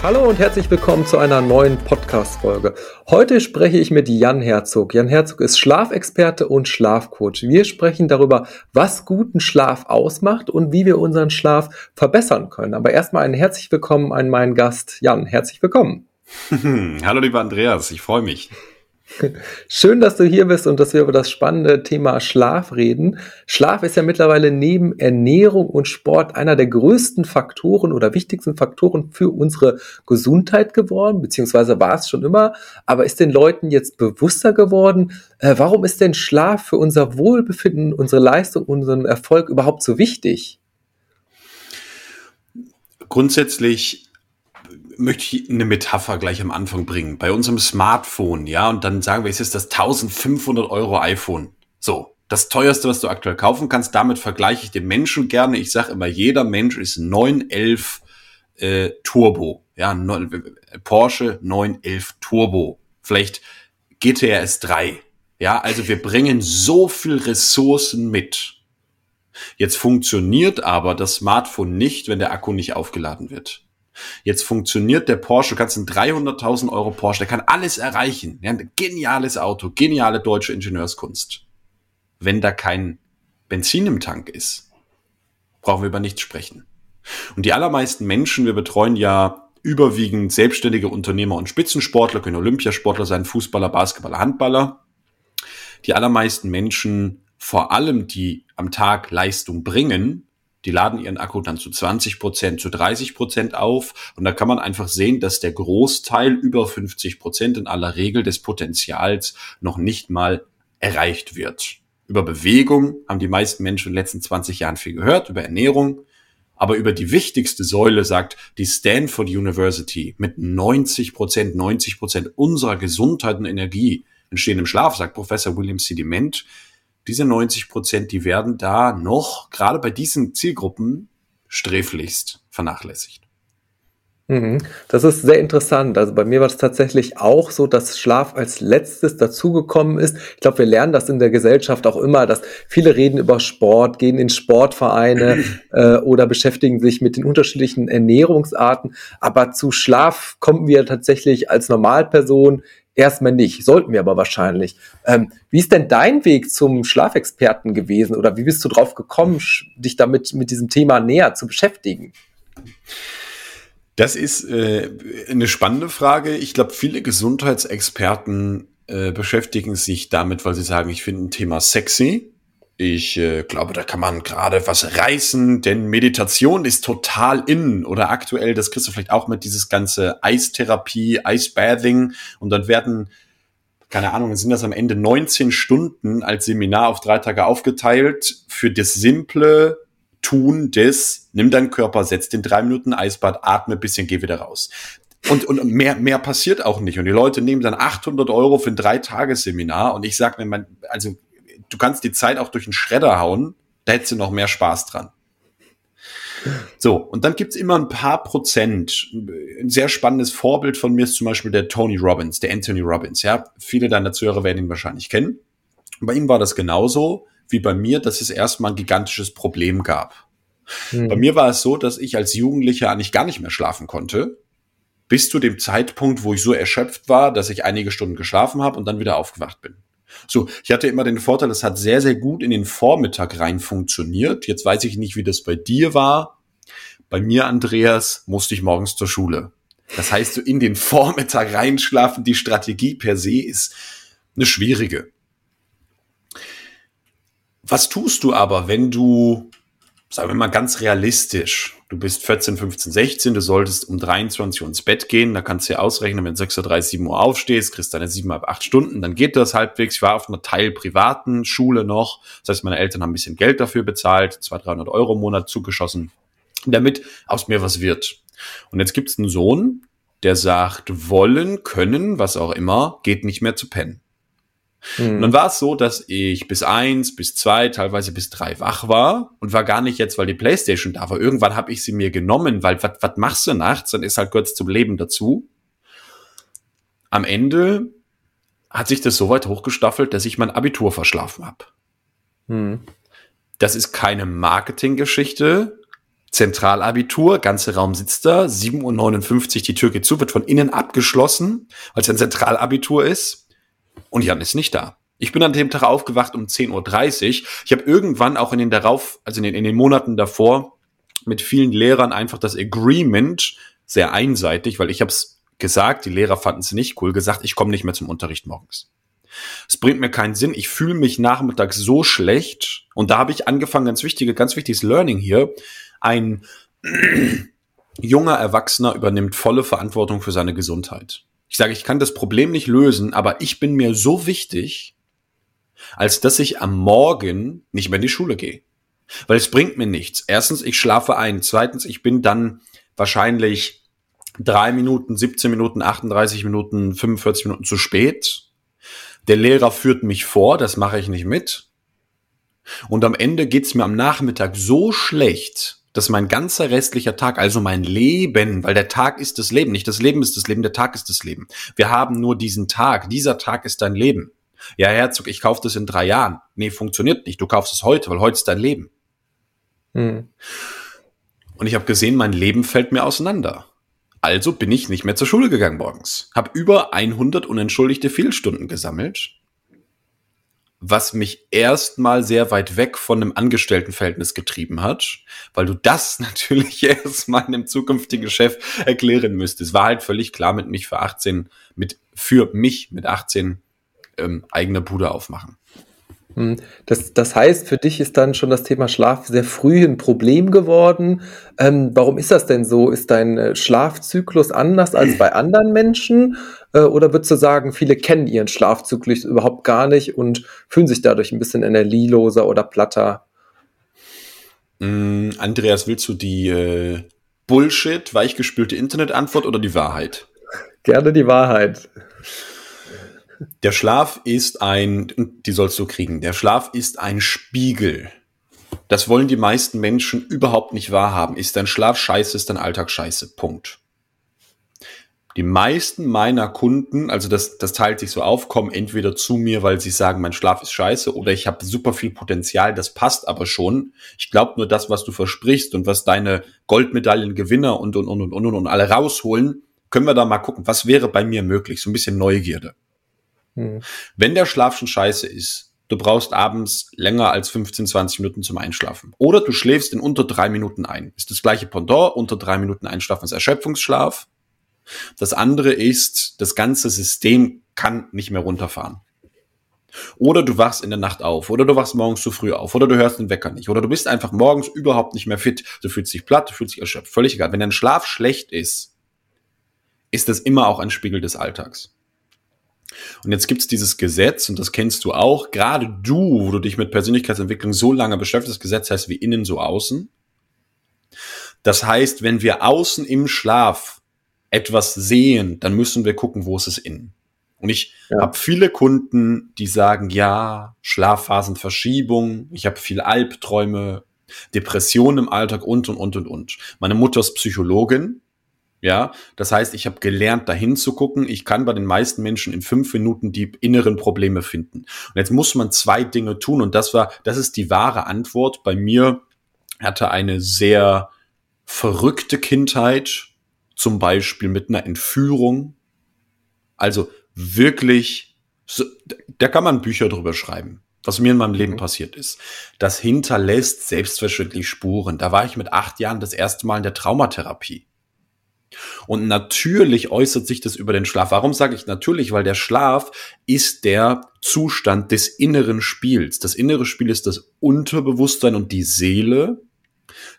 Hallo und herzlich willkommen zu einer neuen Podcast-Folge. Heute spreche ich mit Jan Herzog. Jan Herzog ist Schlafexperte und Schlafcoach. Wir sprechen darüber, was guten Schlaf ausmacht und wie wir unseren Schlaf verbessern können. Aber erstmal ein herzlich willkommen an meinen Gast Jan. Herzlich willkommen. Hallo lieber Andreas, ich freue mich. Schön, dass du hier bist und dass wir über das spannende Thema Schlaf reden. Schlaf ist ja mittlerweile neben Ernährung und Sport einer der größten Faktoren oder wichtigsten Faktoren für unsere Gesundheit geworden, beziehungsweise war es schon immer, aber ist den Leuten jetzt bewusster geworden, äh, warum ist denn Schlaf für unser Wohlbefinden, unsere Leistung, unseren Erfolg überhaupt so wichtig? Grundsätzlich möchte ich eine Metapher gleich am Anfang bringen. Bei unserem Smartphone, ja, und dann sagen wir, es ist das 1500 Euro iPhone. So, das teuerste, was du aktuell kaufen kannst. Damit vergleiche ich den Menschen gerne. Ich sage immer, jeder Mensch ist 911 äh, Turbo. Ja, Porsche 911 Turbo. Vielleicht GTR S3. Ja, also wir bringen so viel Ressourcen mit. Jetzt funktioniert aber das Smartphone nicht, wenn der Akku nicht aufgeladen wird. Jetzt funktioniert der Porsche, du kannst einen 300.000 Euro Porsche, der kann alles erreichen. Ja, ein geniales Auto, geniale deutsche Ingenieurskunst. Wenn da kein Benzin im Tank ist, brauchen wir über nichts sprechen. Und die allermeisten Menschen, wir betreuen ja überwiegend selbstständige Unternehmer und Spitzensportler, können Olympiasportler sein, Fußballer, Basketballer, Handballer. Die allermeisten Menschen, vor allem die am Tag Leistung bringen, die laden ihren Akku dann zu 20 Prozent, zu 30 Prozent auf. Und da kann man einfach sehen, dass der Großteil über 50 Prozent in aller Regel des Potenzials noch nicht mal erreicht wird. Über Bewegung haben die meisten Menschen in den letzten 20 Jahren viel gehört, über Ernährung. Aber über die wichtigste Säule sagt die Stanford University mit 90 Prozent, 90 Prozent unserer Gesundheit und Energie entstehen im Schlaf, sagt Professor William C. Dement diese 90 Prozent, die werden da noch, gerade bei diesen Zielgruppen, sträflichst vernachlässigt. Mhm. Das ist sehr interessant. Also bei mir war es tatsächlich auch so, dass Schlaf als letztes dazugekommen ist. Ich glaube, wir lernen das in der Gesellschaft auch immer, dass viele reden über Sport, gehen in Sportvereine äh, oder beschäftigen sich mit den unterschiedlichen Ernährungsarten. Aber zu Schlaf kommen wir tatsächlich als Normalperson Erstmal nicht, sollten wir aber wahrscheinlich. Ähm, wie ist denn dein Weg zum Schlafexperten gewesen oder wie bist du drauf gekommen, dich damit mit diesem Thema näher zu beschäftigen? Das ist äh, eine spannende Frage. Ich glaube, viele Gesundheitsexperten äh, beschäftigen sich damit, weil sie sagen, ich finde ein Thema sexy ich äh, glaube, da kann man gerade was reißen, denn Meditation ist total in oder aktuell, das kriegst du vielleicht auch mit dieses ganze Eistherapie, Eisbathing und dann werden, keine Ahnung, sind das am Ende 19 Stunden als Seminar auf drei Tage aufgeteilt für das simple Tun des, nimm deinen Körper, setz den drei Minuten Eisbad, atme ein bisschen, geh wieder raus. Und, und mehr, mehr passiert auch nicht. Und die Leute nehmen dann 800 Euro für ein Drei-Tages-Seminar. Und ich sage mir, also du kannst die Zeit auch durch einen Schredder hauen, da hättest du noch mehr Spaß dran. So, und dann gibt's immer ein paar Prozent. Ein sehr spannendes Vorbild von mir ist zum Beispiel der Tony Robbins, der Anthony Robbins. Ja, viele deiner Zuhörer werden ihn wahrscheinlich kennen. bei ihm war das genauso wie bei mir, dass es erstmal ein gigantisches Problem gab. Hm. Bei mir war es so, dass ich als Jugendlicher eigentlich gar nicht mehr schlafen konnte, bis zu dem Zeitpunkt, wo ich so erschöpft war, dass ich einige Stunden geschlafen habe und dann wieder aufgewacht bin. So, ich hatte immer den Vorteil, es hat sehr, sehr gut in den Vormittag rein funktioniert. Jetzt weiß ich nicht, wie das bei dir war. Bei mir, Andreas, musste ich morgens zur Schule. Das heißt, so in den Vormittag reinschlafen, die Strategie per se ist eine schwierige. Was tust du aber, wenn du, sagen wir mal ganz realistisch, du bist 14, 15, 16, du solltest um 23 Uhr ins Bett gehen, da kannst du ja ausrechnen, wenn du 6.30 Uhr, 7 Uhr aufstehst, kriegst deine 7, 8 Stunden, dann geht das halbwegs. Ich war auf einer Teil privaten Schule noch, das heißt, meine Eltern haben ein bisschen Geld dafür bezahlt, 200, 300 Euro im Monat zugeschossen, damit aus mir was wird. Und jetzt gibt's einen Sohn, der sagt, wollen, können, was auch immer, geht nicht mehr zu pennen. Mhm. Und dann war es so, dass ich bis eins, bis zwei, teilweise bis drei wach war und war gar nicht jetzt, weil die Playstation da war. Irgendwann habe ich sie mir genommen, weil was machst du nachts? Dann ist halt kurz zum Leben dazu. am Ende hat sich das so weit hochgestaffelt, dass ich mein Abitur verschlafen habe. Hm. Das ist keine Marketinggeschichte. Zentralabitur, ganze Raum sitzt da, 7.59 Uhr, die Tür geht zu, wird von innen abgeschlossen, weil es ein Zentralabitur ist. Und Jan ist nicht da. Ich bin an dem Tag aufgewacht um 10.30 Uhr. Ich habe irgendwann auch in den darauf, also in den, in den Monaten davor, mit vielen Lehrern einfach das Agreement sehr einseitig, weil ich habe es gesagt, die Lehrer fanden es nicht cool, gesagt, ich komme nicht mehr zum Unterricht morgens. Es bringt mir keinen Sinn. Ich fühle mich nachmittags so schlecht. Und da habe ich angefangen, ganz wichtige, ganz wichtiges Learning hier. Ein junger Erwachsener übernimmt volle Verantwortung für seine Gesundheit. Ich sage, ich kann das Problem nicht lösen, aber ich bin mir so wichtig, als dass ich am Morgen nicht mehr in die Schule gehe. Weil es bringt mir nichts. Erstens, ich schlafe ein. Zweitens, ich bin dann wahrscheinlich drei Minuten, 17 Minuten, 38 Minuten, 45 Minuten zu spät. Der Lehrer führt mich vor, das mache ich nicht mit. Und am Ende geht's mir am Nachmittag so schlecht, dass mein ganzer restlicher Tag, also mein Leben, weil der Tag ist das Leben, nicht das Leben ist das Leben, der Tag ist das Leben. Wir haben nur diesen Tag, dieser Tag ist dein Leben. Ja, Herzog, ich kaufe das in drei Jahren. Nee, funktioniert nicht. Du kaufst es heute, weil heute ist dein Leben. Hm. Und ich habe gesehen, mein Leben fällt mir auseinander. Also bin ich nicht mehr zur Schule gegangen morgens. Hab über 100 unentschuldigte Fehlstunden gesammelt, was mich erstmal sehr weit weg von einem Angestelltenverhältnis getrieben hat, weil du das natürlich erstmal einem zukünftigen Chef erklären müsstest. War halt völlig klar mit mich für 18, mit, für mich mit 18 ähm, eigene Bude aufmachen. Hm, das, das heißt, für dich ist dann schon das Thema Schlaf sehr früh ein Problem geworden. Ähm, warum ist das denn so? Ist dein äh, Schlafzyklus anders als bei anderen Menschen? Äh, oder würdest du sagen, viele kennen ihren Schlafzyklus überhaupt gar nicht und fühlen sich dadurch ein bisschen energieloser oder platter? Mm, Andreas, willst du die äh, Bullshit, weichgespülte Internetantwort oder die Wahrheit? Gerne die Wahrheit. Der Schlaf ist ein, die sollst du kriegen, der Schlaf ist ein Spiegel. Das wollen die meisten Menschen überhaupt nicht wahrhaben. Ist dein Schlaf scheiße, ist dein Alltag scheiße. Punkt. Die meisten meiner Kunden, also das, das teilt sich so auf, kommen entweder zu mir, weil sie sagen, mein Schlaf ist scheiße oder ich habe super viel Potenzial, das passt aber schon. Ich glaube nur das, was du versprichst und was deine Goldmedaillengewinner und, und, und, und, und, und alle rausholen, können wir da mal gucken, was wäre bei mir möglich? So ein bisschen Neugierde. Hm. Wenn der Schlaf schon scheiße ist, du brauchst abends länger als 15, 20 Minuten zum Einschlafen. Oder du schläfst in unter drei Minuten ein. Ist das gleiche Pendant, unter drei Minuten Einschlafen ist Erschöpfungsschlaf. Das andere ist, das ganze System kann nicht mehr runterfahren. Oder du wachst in der Nacht auf, oder du wachst morgens zu früh auf, oder du hörst den Wecker nicht, oder du bist einfach morgens überhaupt nicht mehr fit. Du fühlst dich platt, du fühlst dich erschöpft, völlig egal. Wenn dein Schlaf schlecht ist, ist das immer auch ein Spiegel des Alltags. Und jetzt gibt's dieses Gesetz, und das kennst du auch, gerade du, wo du dich mit Persönlichkeitsentwicklung so lange beschäftigst, das Gesetz heißt wie innen so außen. Das heißt, wenn wir außen im Schlaf etwas sehen, dann müssen wir gucken, wo ist es innen. Und ich ja. habe viele Kunden, die sagen, ja, Schlafphasenverschiebung, ich habe viele Albträume, Depressionen im Alltag und und und und und. Meine Mutter ist Psychologin ja, das heißt, ich habe gelernt, dahin zu gucken. Ich kann bei den meisten Menschen in fünf Minuten die inneren Probleme finden. Und jetzt muss man zwei Dinge tun. Und das war, das ist die wahre Antwort. Bei mir hatte eine sehr verrückte Kindheit, zum Beispiel mit einer Entführung. Also wirklich, da kann man Bücher drüber schreiben was mir in meinem Leben mhm. passiert ist. Das hinterlässt selbstverständlich Spuren. Da war ich mit acht Jahren das erste Mal in der Traumatherapie. Und natürlich äußert sich das über den Schlaf. Warum sage ich natürlich? Weil der Schlaf ist der Zustand des inneren Spiels. Das innere Spiel ist das Unterbewusstsein und die Seele,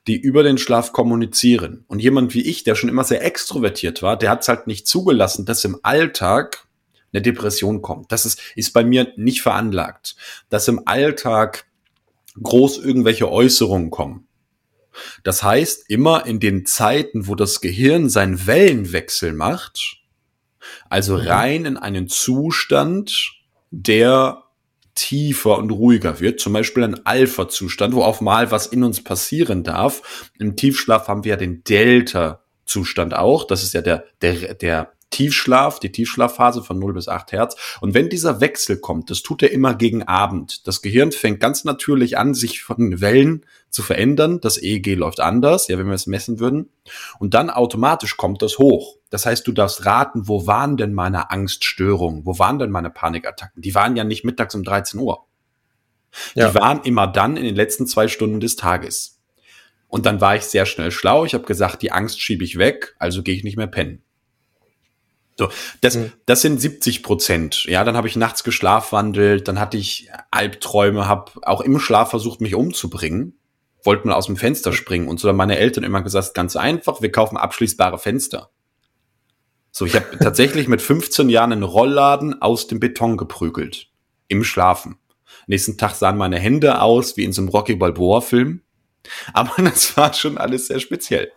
die über den Schlaf kommunizieren. Und jemand wie ich, der schon immer sehr extrovertiert war, der hat es halt nicht zugelassen, dass im Alltag eine Depression kommt. Das ist, ist bei mir nicht veranlagt. Dass im Alltag groß irgendwelche Äußerungen kommen. Das heißt, immer in den Zeiten, wo das Gehirn seinen Wellenwechsel macht, also mhm. rein in einen Zustand, der tiefer und ruhiger wird, zum Beispiel ein Alpha-Zustand, wo auch mal was in uns passieren darf. Im Tiefschlaf haben wir ja den Delta-Zustand auch. Das ist ja der, der, der Tiefschlaf, die Tiefschlafphase von 0 bis 8 Hertz. Und wenn dieser Wechsel kommt, das tut er immer gegen Abend. Das Gehirn fängt ganz natürlich an, sich von Wellen zu verändern. Das EEG läuft anders, ja, wenn wir es messen würden. Und dann automatisch kommt das hoch. Das heißt, du darfst raten, wo waren denn meine Angststörungen? Wo waren denn meine Panikattacken? Die waren ja nicht mittags um 13 Uhr. Ja. Die waren immer dann in den letzten zwei Stunden des Tages. Und dann war ich sehr schnell schlau. Ich habe gesagt, die Angst schiebe ich weg, also gehe ich nicht mehr pennen. So, das, mhm. das sind 70 Prozent. Ja, dann habe ich nachts geschlafwandelt, dann hatte ich Albträume, habe auch im Schlaf versucht, mich umzubringen, wollte mal aus dem Fenster springen und so dann meine Eltern immer gesagt, ganz einfach, wir kaufen abschließbare Fenster. So, ich habe tatsächlich mit 15 Jahren einen Rollladen aus dem Beton geprügelt. Im Schlafen. Nächsten Tag sahen meine Hände aus wie in so einem Rocky Balboa Film. Aber das war schon alles sehr speziell.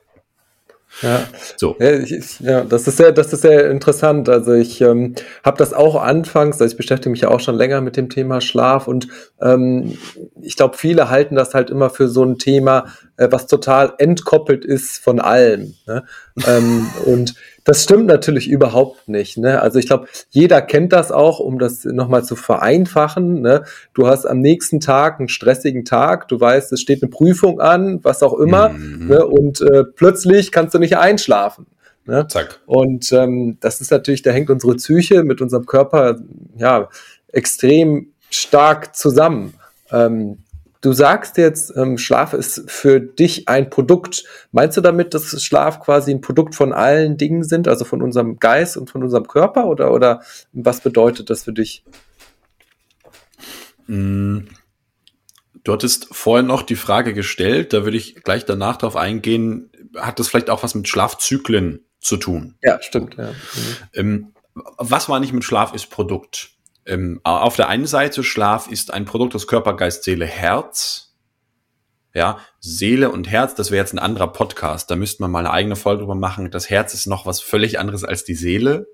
Ja, so. Ja, das ist sehr, das ist sehr interessant. Also ich ähm, habe das auch anfangs, also ich beschäftige mich ja auch schon länger mit dem Thema Schlaf und ähm, ich glaube, viele halten das halt immer für so ein Thema, äh, was total entkoppelt ist von allem. Ne? ähm, und das stimmt natürlich überhaupt nicht. Ne? Also ich glaube, jeder kennt das auch, um das nochmal zu vereinfachen. Ne? Du hast am nächsten Tag einen stressigen Tag, du weißt, es steht eine Prüfung an, was auch immer, mhm. ne? und äh, plötzlich kannst du nicht einschlafen. Ne? Zack. Und ähm, das ist natürlich, da hängt unsere Psyche mit unserem Körper ja extrem stark zusammen. Ähm, Du sagst jetzt, ähm, Schlaf ist für dich ein Produkt. Meinst du damit, dass Schlaf quasi ein Produkt von allen Dingen sind, also von unserem Geist und von unserem Körper? Oder, oder was bedeutet das für dich? Mm. Du hattest vorhin noch die Frage gestellt, da würde ich gleich danach darauf eingehen, hat das vielleicht auch was mit Schlafzyklen zu tun? Ja, stimmt. Ja. Mhm. Ähm, was meine ich mit Schlaf ist Produkt? Ähm, auf der einen Seite, Schlaf ist ein Produkt aus Körper, Geist, Seele, Herz. Ja, Seele und Herz, das wäre jetzt ein anderer Podcast. Da müsste man mal eine eigene Folge drüber machen. Das Herz ist noch was völlig anderes als die Seele.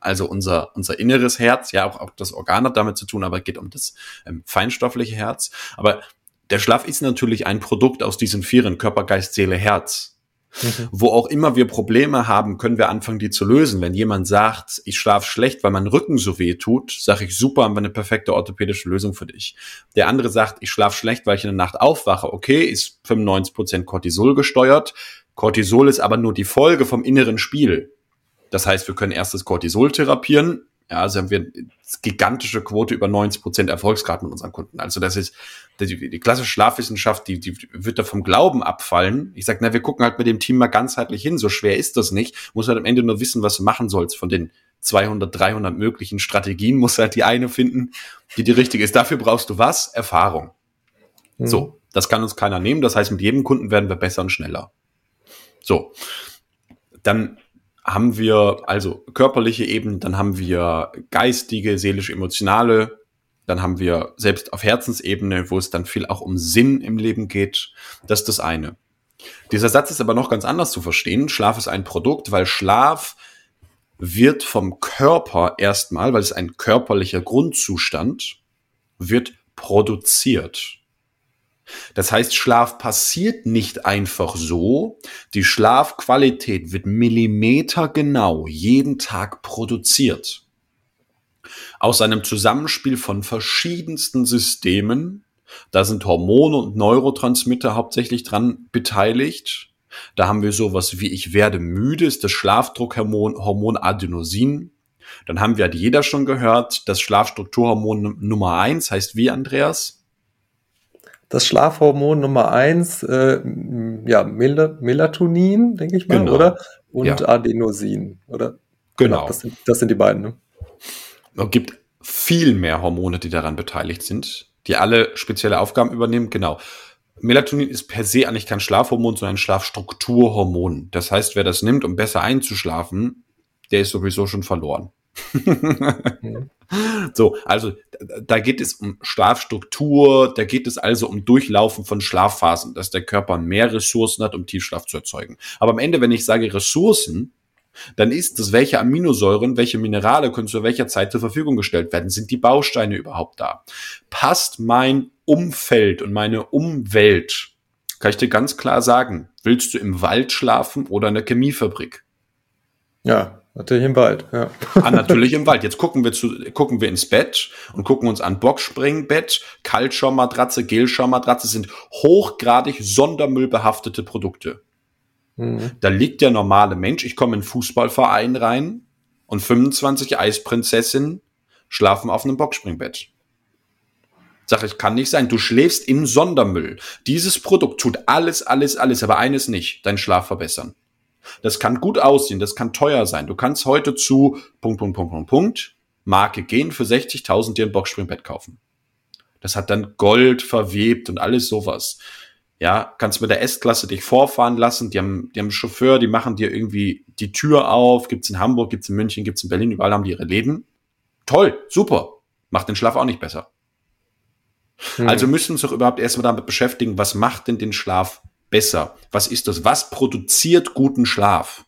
Also unser, unser inneres Herz, ja, auch, auch das Organ hat damit zu tun, aber geht um das ähm, feinstoffliche Herz. Aber der Schlaf ist natürlich ein Produkt aus diesen vieren, Körper, Geist, Seele, Herz. Mhm. Wo auch immer wir Probleme haben, können wir anfangen, die zu lösen. Wenn jemand sagt, ich schlafe schlecht, weil mein Rücken so weh tut, sage ich, super, haben wir eine perfekte orthopädische Lösung für dich. Der andere sagt, ich schlafe schlecht, weil ich in der Nacht aufwache. Okay, ist 95% Cortisol gesteuert. Cortisol ist aber nur die Folge vom inneren Spiel. Das heißt, wir können erst das Cortisol therapieren, ja, also haben wir eine gigantische Quote über 90 Prozent Erfolgsgrad mit unseren Kunden. Also das ist die, die klassische Schlafwissenschaft, die, die wird da vom Glauben abfallen. Ich sage, na, wir gucken halt mit dem Team mal ganzheitlich hin. So schwer ist das nicht. Muss halt am Ende nur wissen, was du machen sollst. Von den 200, 300 möglichen Strategien muss halt die eine finden, die die richtige ist. Dafür brauchst du was? Erfahrung. Mhm. So, das kann uns keiner nehmen. Das heißt, mit jedem Kunden werden wir besser und schneller. So, dann haben wir also körperliche Ebene, dann haben wir geistige, seelische, emotionale, dann haben wir selbst auf Herzensebene, wo es dann viel auch um Sinn im Leben geht. Das ist das eine. Dieser Satz ist aber noch ganz anders zu verstehen. Schlaf ist ein Produkt, weil Schlaf wird vom Körper erstmal, weil es ein körperlicher Grundzustand, wird produziert. Das heißt, Schlaf passiert nicht einfach so. Die Schlafqualität wird millimetergenau jeden Tag produziert. Aus einem Zusammenspiel von verschiedensten Systemen. Da sind Hormone und Neurotransmitter hauptsächlich dran beteiligt. Da haben wir sowas wie ich werde müde, ist das Schlafdruckhormon Hormon Adenosin. Dann haben wir, hat jeder schon gehört, das Schlafstrukturhormon Nummer eins heißt wie, Andreas? das Schlafhormon Nummer eins, äh, ja, Mel Melatonin, denke ich mal, genau. oder? Und ja. Adenosin, oder? Genau. genau. Das, sind, das sind die beiden. Ne? Es gibt viel mehr Hormone, die daran beteiligt sind, die alle spezielle Aufgaben übernehmen. Genau. Melatonin ist per se eigentlich kein Schlafhormon, sondern ein Schlafstrukturhormon. Das heißt, wer das nimmt, um besser einzuschlafen, der ist sowieso schon verloren. So, also da geht es um Schlafstruktur, da geht es also um Durchlaufen von Schlafphasen, dass der Körper mehr Ressourcen hat, um Tiefschlaf zu erzeugen. Aber am Ende, wenn ich sage Ressourcen, dann ist es, welche Aminosäuren, welche Minerale können zu welcher Zeit zur Verfügung gestellt werden? Sind die Bausteine überhaupt da? Passt mein Umfeld und meine Umwelt? Kann ich dir ganz klar sagen, willst du im Wald schlafen oder in der Chemiefabrik? Ja, Natürlich im Wald, ja. Ah, natürlich im Wald. Jetzt gucken wir zu, gucken wir ins Bett und gucken uns an Boxspringbett, Kaltschaummatratze, Gelschaummatratze sind hochgradig sondermüllbehaftete Produkte. Mhm. Da liegt der normale Mensch, ich komme in einen Fußballverein rein und 25 Eisprinzessinnen schlafen auf einem Boxspringbett. Sag ich, kann nicht sein. Du schläfst im Sondermüll. Dieses Produkt tut alles, alles, alles, aber eines nicht, deinen Schlaf verbessern. Das kann gut aussehen, das kann teuer sein. Du kannst heute zu Punkt, Punkt, Punkt, Punkt, Punkt, Marke gehen, für 60.000 dir ein Boxspringbett kaufen. Das hat dann Gold verwebt und alles sowas. Ja, kannst mit der S-Klasse dich vorfahren lassen. Die haben, die haben einen Chauffeur, die machen dir irgendwie die Tür auf. Gibt's in Hamburg, gibt's in München, gibt's in Berlin, überall haben die ihre Läden. Toll, super. Macht den Schlaf auch nicht besser. Hm. Also müssen wir uns doch überhaupt erstmal damit beschäftigen, was macht denn den Schlaf besser? Was ist das? Was produziert guten Schlaf?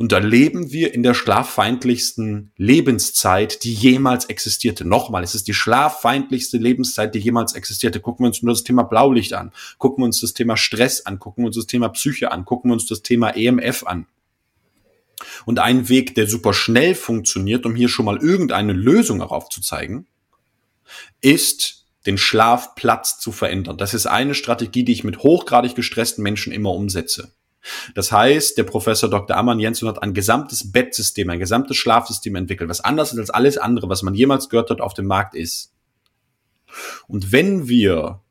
Und da leben wir in der schlaffeindlichsten Lebenszeit, die jemals existierte. Nochmal, es ist die schlaffeindlichste Lebenszeit, die jemals existierte. Gucken wir uns nur das Thema Blaulicht an, gucken wir uns das Thema Stress an, gucken wir uns das Thema Psyche an, gucken wir uns das Thema EMF an. Und ein Weg, der super schnell funktioniert, um hier schon mal irgendeine Lösung auch aufzuzeigen, ist den Schlafplatz zu verändern. Das ist eine Strategie, die ich mit hochgradig gestressten Menschen immer umsetze. Das heißt, der Professor Dr. Amann Jensen hat ein gesamtes Bettsystem, ein gesamtes Schlafsystem entwickelt, was anders ist als alles andere, was man jemals gehört hat auf dem Markt ist. Und wenn wir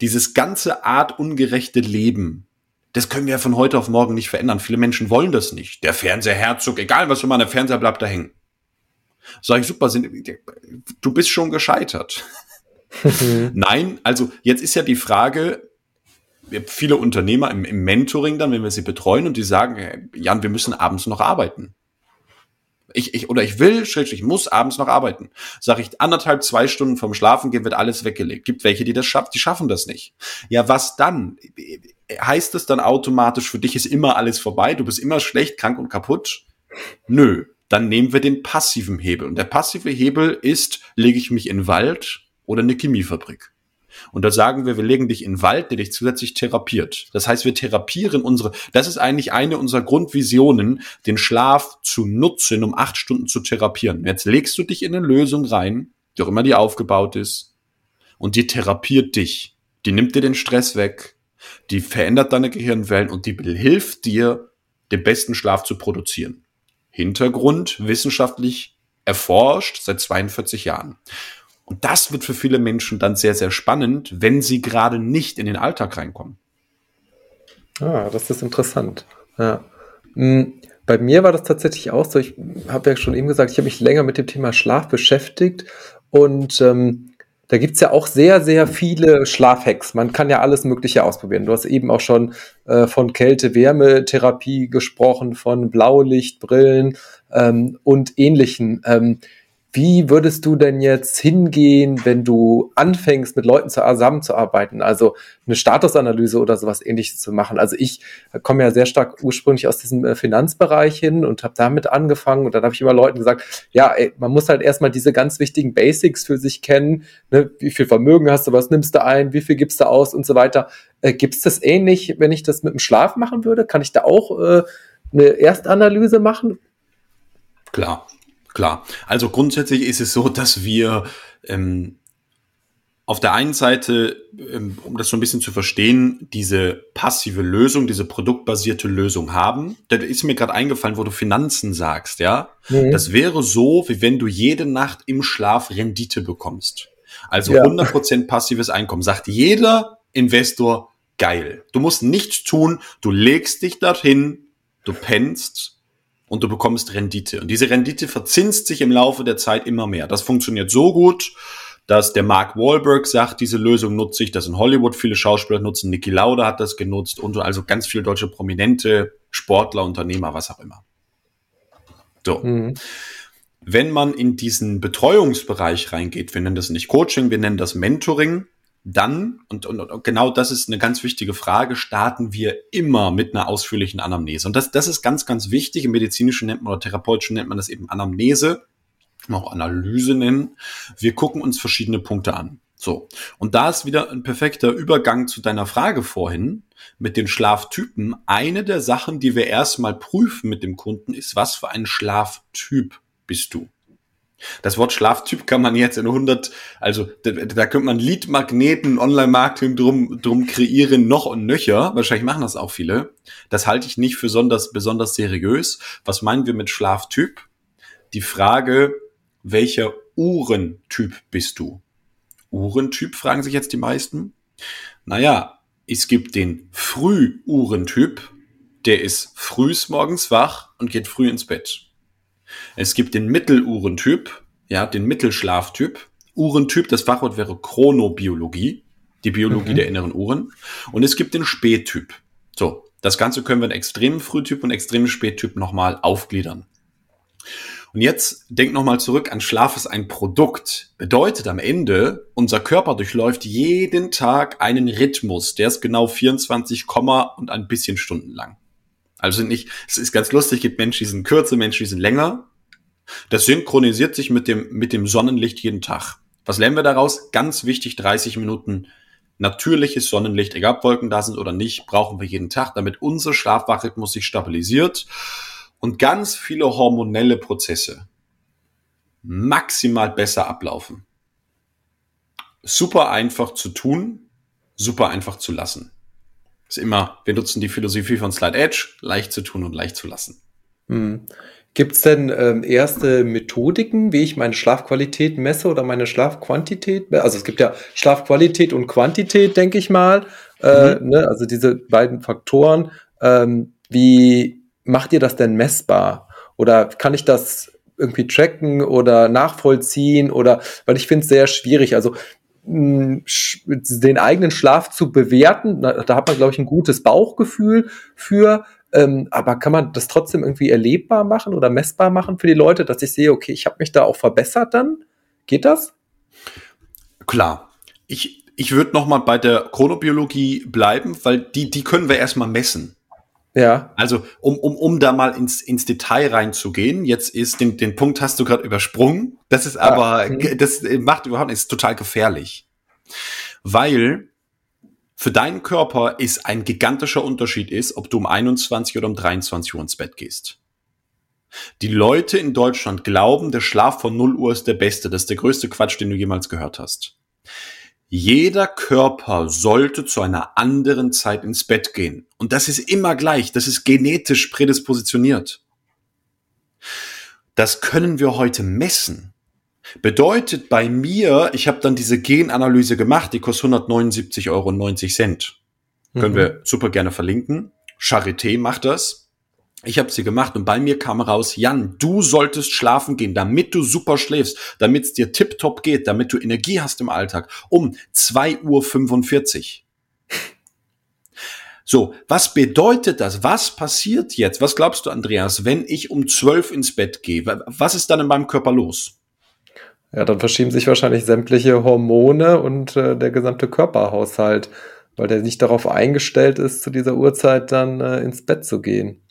dieses ganze artungerechte Leben, das können wir ja von heute auf morgen nicht verändern. Viele Menschen wollen das nicht. Der Fernseherherzog, egal was für mal, der Fernseher bleibt da hängen. Sag ich, super, du bist schon gescheitert. Nein, also jetzt ist ja die Frage, viele Unternehmer im, im, Mentoring dann, wenn wir sie betreuen und die sagen, Jan, wir müssen abends noch arbeiten. Ich, ich, oder ich will, ich muss abends noch arbeiten. Sag ich anderthalb, zwei Stunden vom Schlafen gehen, wird alles weggelegt. Gibt welche, die das schaffen, die schaffen das nicht. Ja, was dann? Heißt es dann automatisch, für dich ist immer alles vorbei, du bist immer schlecht, krank und kaputt? Nö. Dann nehmen wir den passiven Hebel. Und der passive Hebel ist, lege ich mich in Wald oder eine Chemiefabrik. Und da sagen wir, wir legen dich in den Wald, der dich zusätzlich therapiert. Das heißt, wir therapieren unsere, das ist eigentlich eine unserer Grundvisionen, den Schlaf zu nutzen, um acht Stunden zu therapieren. Jetzt legst du dich in eine Lösung rein, die auch immer die aufgebaut ist, und die therapiert dich. Die nimmt dir den Stress weg, die verändert deine Gehirnwellen und die hilft dir, den besten Schlaf zu produzieren. Hintergrund wissenschaftlich erforscht seit 42 Jahren. Und das wird für viele Menschen dann sehr, sehr spannend, wenn sie gerade nicht in den Alltag reinkommen. Ah, das ist interessant. Ja. Hm, bei mir war das tatsächlich auch so. Ich habe ja schon eben gesagt, ich habe mich länger mit dem Thema Schlaf beschäftigt und ähm, da gibt es ja auch sehr, sehr viele Schlafhacks. Man kann ja alles Mögliche ausprobieren. Du hast eben auch schon äh, von Kälte-Wärmetherapie gesprochen, von Blaulichtbrillen ähm, und ähnlichen. Ähm, wie würdest du denn jetzt hingehen, wenn du anfängst, mit Leuten zusammenzuarbeiten? Also eine Statusanalyse oder sowas ähnliches zu machen. Also ich komme ja sehr stark ursprünglich aus diesem äh, Finanzbereich hin und habe damit angefangen. Und dann habe ich immer Leuten gesagt, ja, ey, man muss halt erstmal diese ganz wichtigen Basics für sich kennen. Ne? Wie viel Vermögen hast du, was nimmst du ein, wie viel gibst du aus und so weiter. Äh, Gibt es das ähnlich, wenn ich das mit dem Schlaf machen würde? Kann ich da auch äh, eine Erstanalyse machen? Klar, Klar. Also grundsätzlich ist es so, dass wir ähm, auf der einen Seite, ähm, um das so ein bisschen zu verstehen, diese passive Lösung, diese produktbasierte Lösung haben. Da ist mir gerade eingefallen, wo du Finanzen sagst, ja. Mhm. Das wäre so, wie wenn du jede Nacht im Schlaf Rendite bekommst. Also ja. 100% passives Einkommen. Sagt jeder Investor, geil. Du musst nichts tun, du legst dich dorthin, du pennst und du bekommst Rendite. Und diese Rendite verzinst sich im Laufe der Zeit immer mehr. Das funktioniert so gut, dass der Mark Wahlberg sagt, diese Lösung nutze ich, das in Hollywood viele Schauspieler nutzen, Niki Lauda hat das genutzt und also ganz viele deutsche Prominente, Sportler, Unternehmer, was auch immer. So. Mhm. Wenn man in diesen Betreuungsbereich reingeht, wir nennen das nicht Coaching, wir nennen das Mentoring, dann, und, und, und, genau das ist eine ganz wichtige Frage, starten wir immer mit einer ausführlichen Anamnese. Und das, das ist ganz, ganz wichtig. Im medizinischen nennt man oder therapeutischen nennt man das eben Anamnese, auch Analyse nennen. Wir gucken uns verschiedene Punkte an. So. Und da ist wieder ein perfekter Übergang zu deiner Frage vorhin mit den Schlaftypen. Eine der Sachen, die wir erstmal prüfen mit dem Kunden, ist, was für ein Schlaftyp bist du? Das Wort Schlaftyp kann man jetzt in 100, also da, da könnte man Leadmagneten, Online-Marketing drum, drum kreieren, noch und nöcher. Wahrscheinlich machen das auch viele. Das halte ich nicht für besonders, besonders seriös. Was meinen wir mit Schlaftyp? Die Frage, welcher Uhrentyp bist du? Uhrentyp, fragen sich jetzt die meisten. Naja, es gibt den Frühuhrentyp, der ist frühs morgens wach und geht früh ins Bett. Es gibt den Mitteluhrentyp, ja, den Mittelschlaftyp. Uhrentyp, das Fachwort wäre Chronobiologie, die Biologie mhm. der inneren Uhren. Und es gibt den Spättyp. So, das Ganze können wir in extremen Frühtyp und extremen Spättyp nochmal aufgliedern. Und jetzt denk nochmal zurück an Schlaf ist ein Produkt. Bedeutet am Ende, unser Körper durchläuft jeden Tag einen Rhythmus. Der ist genau 24, und ein bisschen Stunden lang. Also nicht, es ist ganz lustig, gibt Menschen, die sind kürzer, Menschen, die sind länger. Das synchronisiert sich mit dem, mit dem Sonnenlicht jeden Tag. Was lernen wir daraus? Ganz wichtig, 30 Minuten natürliches Sonnenlicht, egal ob Wolken da sind oder nicht, brauchen wir jeden Tag, damit unser Schlafwachrhythmus sich stabilisiert und ganz viele hormonelle Prozesse maximal besser ablaufen. Super einfach zu tun, super einfach zu lassen. Ist immer, wir nutzen die Philosophie von Slide Edge, leicht zu tun und leicht zu lassen. Hm. Gibt es denn ähm, erste Methodiken, wie ich meine Schlafqualität messe oder meine Schlafquantität? Also es gibt ja Schlafqualität und Quantität, denke ich mal. Äh, mhm. ne? Also diese beiden Faktoren. Ähm, wie macht ihr das denn messbar? Oder kann ich das irgendwie tracken oder nachvollziehen? Oder weil ich finde es sehr schwierig. Also den eigenen Schlaf zu bewerten, da, hat man, glaube ich, ein gutes Bauchgefühl für. Ähm, aber kann man das trotzdem irgendwie erlebbar machen oder messbar machen für die Leute, dass ich sehe, okay, ich habe mich da auch verbessert dann? Geht das? Klar. Ich, ich würde noch mal bei der Chronobiologie bleiben, weil die, die können wir erstmal messen. Ja. Also, um, um, um da mal ins, ins Detail reinzugehen, jetzt ist den, den Punkt hast du gerade übersprungen. Das ist aber, ja. das macht überhaupt nichts, total gefährlich. Weil für deinen Körper ist ein gigantischer Unterschied ist, ob du um 21 oder um 23 Uhr ins Bett gehst. Die Leute in Deutschland glauben, der Schlaf von 0 Uhr ist der beste. Das ist der größte Quatsch, den du jemals gehört hast. Jeder Körper sollte zu einer anderen Zeit ins Bett gehen. Und das ist immer gleich. Das ist genetisch prädispositioniert. Das können wir heute messen. Bedeutet bei mir, ich habe dann diese Genanalyse gemacht, die kostet 179,90 Euro. Mhm. Können wir super gerne verlinken. Charité macht das. Ich habe sie gemacht und bei mir kam raus, Jan, du solltest schlafen gehen, damit du super schläfst, damit es dir tipptopp geht, damit du Energie hast im Alltag, um 2.45 Uhr. So, was bedeutet das? Was passiert jetzt? Was glaubst du, Andreas, wenn ich um 12 ins Bett gehe? Was ist dann in meinem Körper los? Ja, dann verschieben sich wahrscheinlich sämtliche Hormone und äh, der gesamte Körperhaushalt, weil der nicht darauf eingestellt ist, zu dieser Uhrzeit dann äh, ins Bett zu gehen.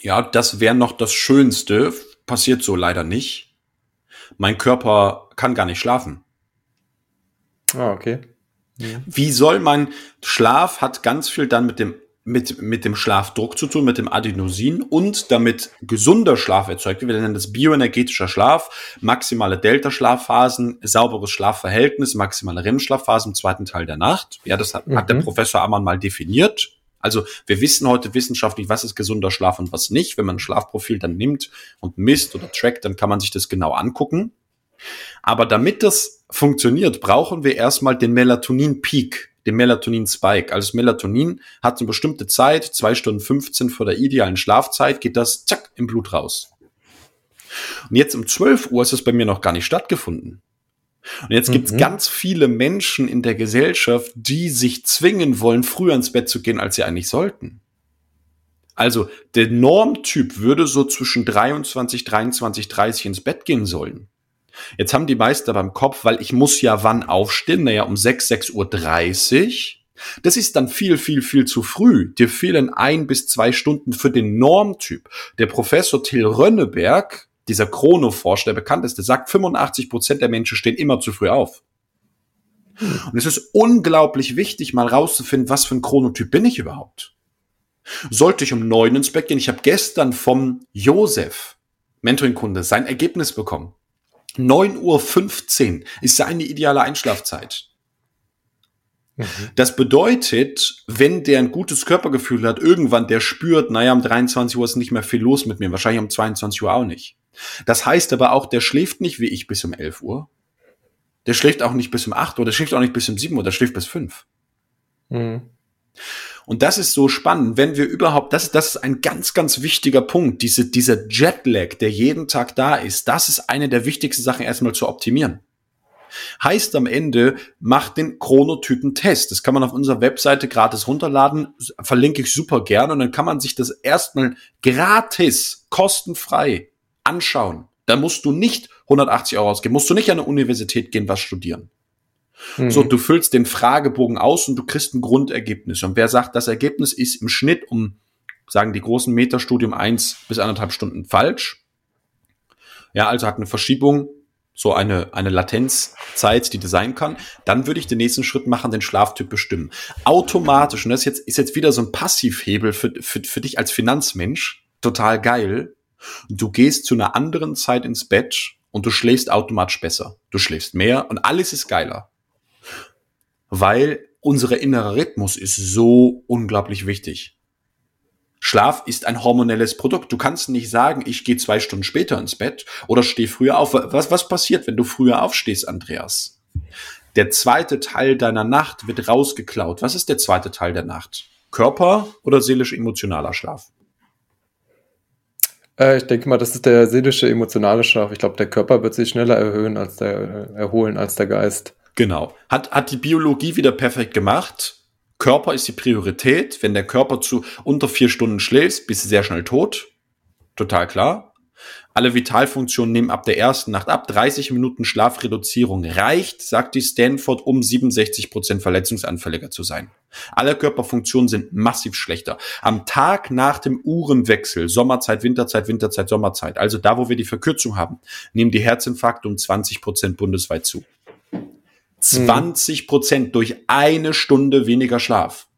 Ja, das wäre noch das Schönste. Passiert so leider nicht. Mein Körper kann gar nicht schlafen. Ah, okay. Ja. Wie soll mein Schlaf hat ganz viel dann mit dem mit, mit dem Schlafdruck zu tun, mit dem Adenosin und damit gesunder Schlaf erzeugt wird. Wir nennen das bioenergetischer Schlaf, maximale Delta-Schlafphasen, sauberes Schlafverhältnis, maximale REM-Schlafphasen im zweiten Teil der Nacht. Ja, das hat, mhm. hat der mhm. Professor Ammann mal definiert. Also wir wissen heute wissenschaftlich, was ist gesunder Schlaf und was nicht. Wenn man ein Schlafprofil dann nimmt und misst oder trackt, dann kann man sich das genau angucken. Aber damit das funktioniert, brauchen wir erstmal den Melatonin-Peak dem Melatonin-Spike. Also Melatonin hat eine bestimmte Zeit, zwei Stunden 15 vor der idealen Schlafzeit, geht das zack im Blut raus. Und jetzt um 12 Uhr ist es bei mir noch gar nicht stattgefunden. Und jetzt gibt es mhm. ganz viele Menschen in der Gesellschaft, die sich zwingen wollen, früher ins Bett zu gehen, als sie eigentlich sollten. Also der Normtyp würde so zwischen 23, 23, 30 ins Bett gehen sollen. Jetzt haben die Meister beim Kopf, weil ich muss ja wann aufstehen? Naja, um 6, 6.30 Uhr. Das ist dann viel, viel, viel zu früh. Dir fehlen ein bis zwei Stunden für den Normtyp. Der Professor Till Rönneberg, dieser Chronoforscher, der bekannteste, sagt, 85 Prozent der Menschen stehen immer zu früh auf. Und es ist unglaublich wichtig, mal rauszufinden, was für ein Chronotyp bin ich überhaupt. Sollte ich um neun ins Bett gehen? Ich habe gestern vom Josef, Mentoring-Kunde, sein Ergebnis bekommen. 9.15 Uhr ist seine ideale Einschlafzeit. Mhm. Das bedeutet, wenn der ein gutes Körpergefühl hat, irgendwann der spürt, naja, um 23 Uhr ist nicht mehr viel los mit mir, wahrscheinlich um 22 Uhr auch nicht. Das heißt aber auch, der schläft nicht wie ich bis um 11 Uhr. Der schläft auch nicht bis um 8 Uhr, der schläft auch nicht bis um 7 Uhr, der schläft bis 5. Mhm. Und das ist so spannend, wenn wir überhaupt, das, das ist ein ganz, ganz wichtiger Punkt, diese, dieser Jetlag, der jeden Tag da ist, das ist eine der wichtigsten Sachen erstmal zu optimieren. Heißt am Ende, macht den Chronotypen-Test. Das kann man auf unserer Webseite gratis runterladen, verlinke ich super gerne und dann kann man sich das erstmal gratis, kostenfrei anschauen. Da musst du nicht 180 Euro ausgeben, musst du nicht an eine Universität gehen, was studieren. Mhm. So, du füllst den Fragebogen aus und du kriegst ein Grundergebnis. Und wer sagt, das Ergebnis ist im Schnitt um, sagen die großen Metastudium eins bis anderthalb Stunden falsch. Ja, also hat eine Verschiebung, so eine, eine Latenzzeit, die das sein kann, dann würde ich den nächsten Schritt machen, den Schlaftyp bestimmen. Automatisch, und das ist jetzt, ist jetzt wieder so ein Passivhebel für, für, für dich als Finanzmensch, total geil. Du gehst zu einer anderen Zeit ins Bett und du schläfst automatisch besser. Du schläfst mehr und alles ist geiler weil unsere innere Rhythmus ist so unglaublich wichtig. Schlaf ist ein hormonelles Produkt. Du kannst nicht sagen, ich gehe zwei Stunden später ins Bett oder stehe früher auf. Was, was passiert, wenn du früher aufstehst, Andreas? Der zweite Teil deiner Nacht wird rausgeklaut. Was ist der zweite Teil der Nacht? Körper oder seelisch-emotionaler Schlaf? Äh, ich denke mal, das ist der seelische, emotionale Schlaf. Ich glaube, der Körper wird sich schneller erhöhen als der, erholen als der Geist. Genau. Hat, hat die Biologie wieder perfekt gemacht. Körper ist die Priorität. Wenn der Körper zu unter vier Stunden schläft, bist du sehr schnell tot. Total klar. Alle Vitalfunktionen nehmen ab der ersten Nacht ab. 30 Minuten Schlafreduzierung reicht, sagt die Stanford, um 67 Prozent verletzungsanfälliger zu sein. Alle Körperfunktionen sind massiv schlechter. Am Tag nach dem Uhrenwechsel, Sommerzeit, Winterzeit, Winterzeit, Sommerzeit, also da, wo wir die Verkürzung haben, nehmen die Herzinfarkte um 20 Prozent bundesweit zu. 20 Prozent durch eine Stunde weniger Schlaf.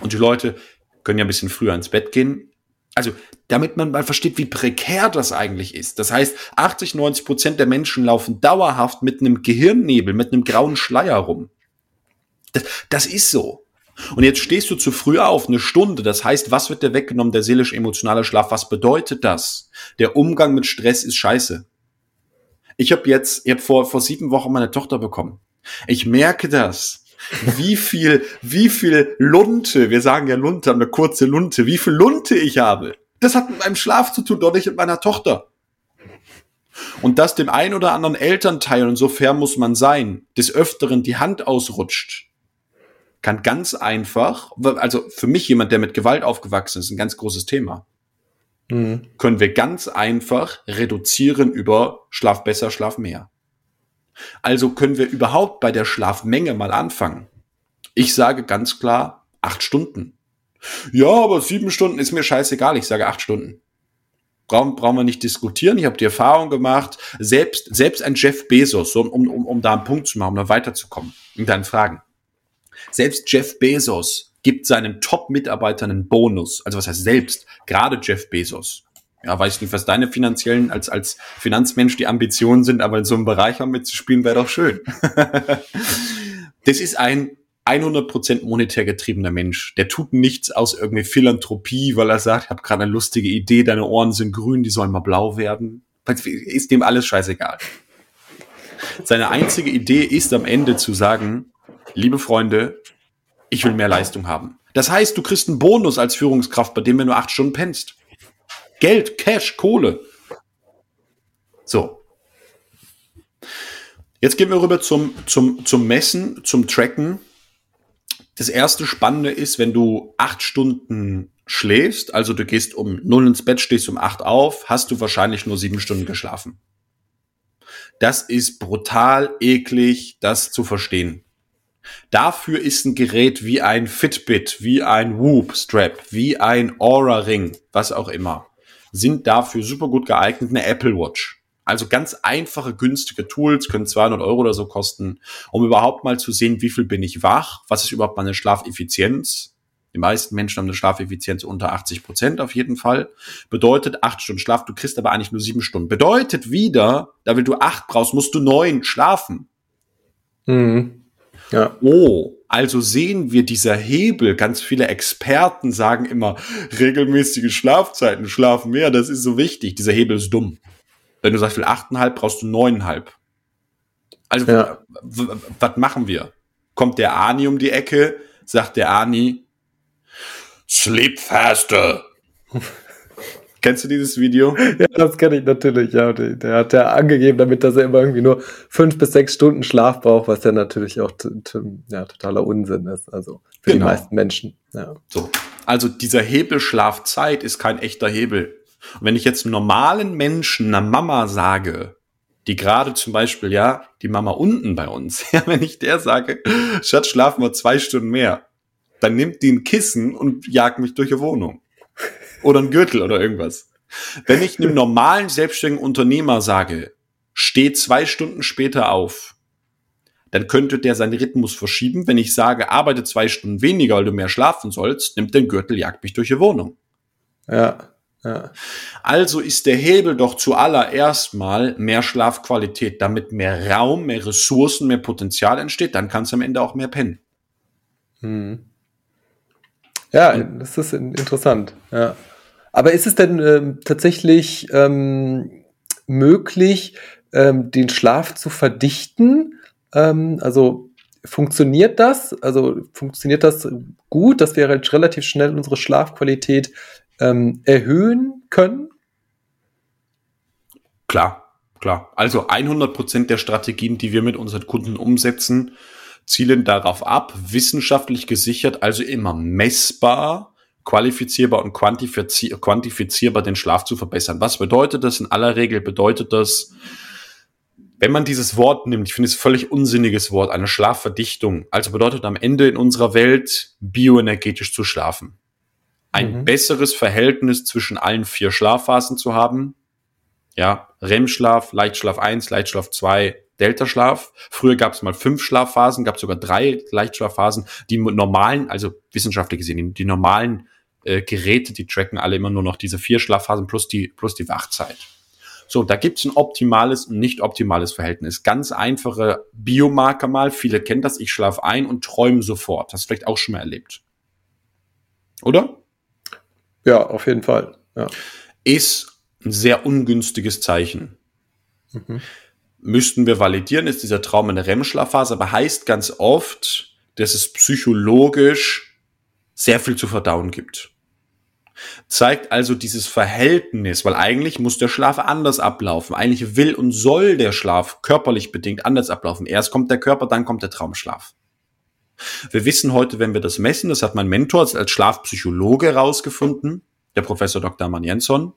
Und die Leute können ja ein bisschen früher ins Bett gehen. Also, damit man mal versteht, wie prekär das eigentlich ist. Das heißt, 80, 90 Prozent der Menschen laufen dauerhaft mit einem Gehirnnebel, mit einem grauen Schleier rum. Das, das ist so. Und jetzt stehst du zu früh auf, eine Stunde. Das heißt, was wird dir weggenommen? Der seelisch-emotionale Schlaf. Was bedeutet das? Der Umgang mit Stress ist scheiße. Ich habe jetzt, ich habe vor, vor sieben Wochen meine Tochter bekommen. Ich merke das. Wie viel, wie viel Lunte, wir sagen ja Lunte, eine kurze Lunte, wie viel Lunte ich habe. Das hat mit meinem Schlaf zu tun, dort ich mit meiner Tochter. Und dass dem ein oder anderen Elternteil, und so fair muss man sein, des Öfteren die Hand ausrutscht, kann ganz einfach, also für mich jemand, der mit Gewalt aufgewachsen ist, ein ganz großes Thema mhm. können wir ganz einfach reduzieren über Schlaf besser, Schlaf mehr. Also können wir überhaupt bei der Schlafmenge mal anfangen. Ich sage ganz klar acht Stunden. Ja, aber sieben Stunden ist mir scheißegal. Ich sage acht Stunden. Brauchen, brauchen wir nicht diskutieren. Ich habe die Erfahrung gemacht, selbst, selbst ein Jeff Bezos, um, um, um da einen Punkt zu machen, um da weiterzukommen in deinen Fragen. Selbst Jeff Bezos gibt seinen Top-Mitarbeitern einen Bonus. Also was heißt selbst? Gerade Jeff Bezos. Ja, weiß nicht, was deine finanziellen, als, als Finanzmensch die Ambitionen sind, aber in so einem Bereich mitzuspielen wäre doch schön. das ist ein 100% monetär getriebener Mensch. Der tut nichts aus irgendwie Philanthropie, weil er sagt, ich habe gerade eine lustige Idee, deine Ohren sind grün, die sollen mal blau werden. Ist dem alles scheißegal. Seine einzige Idee ist am Ende zu sagen, liebe Freunde, ich will mehr Leistung haben. Das heißt, du kriegst einen Bonus als Führungskraft, bei dem du nur acht Stunden pennst. Geld, Cash, Kohle. So. Jetzt gehen wir rüber zum, zum, zum Messen, zum Tracken. Das erste Spannende ist, wenn du acht Stunden schläfst, also du gehst um null ins Bett, stehst um acht auf, hast du wahrscheinlich nur sieben Stunden geschlafen. Das ist brutal eklig, das zu verstehen. Dafür ist ein Gerät wie ein Fitbit, wie ein Whoop Strap, wie ein Aura Ring, was auch immer, sind dafür super gut geeignet, eine Apple Watch. Also ganz einfache, günstige Tools, können 200 Euro oder so kosten, um überhaupt mal zu sehen, wie viel bin ich wach, was ist überhaupt meine Schlafeffizienz. Die meisten Menschen haben eine Schlafeffizienz unter 80 Prozent auf jeden Fall. Bedeutet acht Stunden Schlaf, du kriegst aber eigentlich nur sieben Stunden. Bedeutet wieder, da will du acht brauchst, musst du neun schlafen. Mhm. Ja. Oh, also sehen wir dieser Hebel. Ganz viele Experten sagen immer, regelmäßige Schlafzeiten, schlafen mehr, das ist so wichtig. Dieser Hebel ist dumm. Wenn du sagst, will achteinhalb, brauchst du neuneinhalb. Also, ja. was machen wir? Kommt der Ani um die Ecke, sagt der Ani, sleep faster. Kennst du dieses Video? Ja, das kenne ich natürlich. Ja, der hat ja angegeben, damit dass er immer irgendwie nur fünf bis sechs Stunden Schlaf braucht, was ja natürlich auch ja, totaler Unsinn ist. Also für genau. die meisten Menschen. Ja. So. Also dieser Hebel Schlafzeit ist kein echter Hebel. Und wenn ich jetzt einem normalen Menschen, einer Mama sage, die gerade zum Beispiel, ja, die Mama unten bei uns, ja, wenn ich der sage, Schatz, schlafen wir zwei Stunden mehr, dann nimmt die ein Kissen und jagt mich durch die Wohnung. Oder ein Gürtel oder irgendwas. Wenn ich einem normalen selbstständigen Unternehmer sage, steh zwei Stunden später auf, dann könnte der seinen Rhythmus verschieben. Wenn ich sage, arbeite zwei Stunden weniger, weil du mehr schlafen sollst, nimmt den Gürtel, jagt mich durch die Wohnung. Ja. Ja. Also ist der Hebel doch zuallererst mal mehr Schlafqualität, damit mehr Raum, mehr Ressourcen, mehr Potenzial entsteht. Dann kannst du am Ende auch mehr pennen. Hm. Ja, das ist interessant. Ja. Aber ist es denn ähm, tatsächlich ähm, möglich, ähm, den Schlaf zu verdichten? Ähm, also funktioniert das? Also funktioniert das gut, dass wir relativ schnell unsere Schlafqualität ähm, erhöhen können? Klar, klar. Also 100 Prozent der Strategien, die wir mit unseren Kunden umsetzen, zielen darauf ab, wissenschaftlich gesichert, also immer messbar, qualifizierbar und quantifizierbar den Schlaf zu verbessern. Was bedeutet das? In aller Regel bedeutet das, wenn man dieses Wort nimmt, ich finde es völlig unsinniges Wort, eine Schlafverdichtung, also bedeutet am Ende in unserer Welt bioenergetisch zu schlafen ein mhm. besseres Verhältnis zwischen allen vier Schlafphasen zu haben. Ja, REM-Schlaf, Leichtschlaf 1, Leichtschlaf 2, Delta-Schlaf. Früher gab es mal fünf Schlafphasen, gab es sogar drei Leichtschlafphasen. Die normalen, also wissenschaftlich gesehen, die, die normalen äh, Geräte, die tracken alle immer nur noch diese vier Schlafphasen plus die, plus die Wachzeit. So, da gibt's ein optimales und nicht optimales Verhältnis. Ganz einfache Biomarker mal. Viele kennen das. Ich schlafe ein und träume sofort. Hast du vielleicht auch schon mal erlebt. Oder? Ja, auf jeden Fall. Ja. Ist ein sehr ungünstiges Zeichen. Mhm. Müssten wir validieren, ist dieser Traum eine REM-Schlafphase, aber heißt ganz oft, dass es psychologisch sehr viel zu verdauen gibt. Zeigt also dieses Verhältnis, weil eigentlich muss der Schlaf anders ablaufen. Eigentlich will und soll der Schlaf körperlich bedingt anders ablaufen. Erst kommt der Körper, dann kommt der Traumschlaf. Wir wissen heute, wenn wir das messen, das hat mein Mentor als Schlafpsychologe herausgefunden, der Professor Dr. Mann Jensson,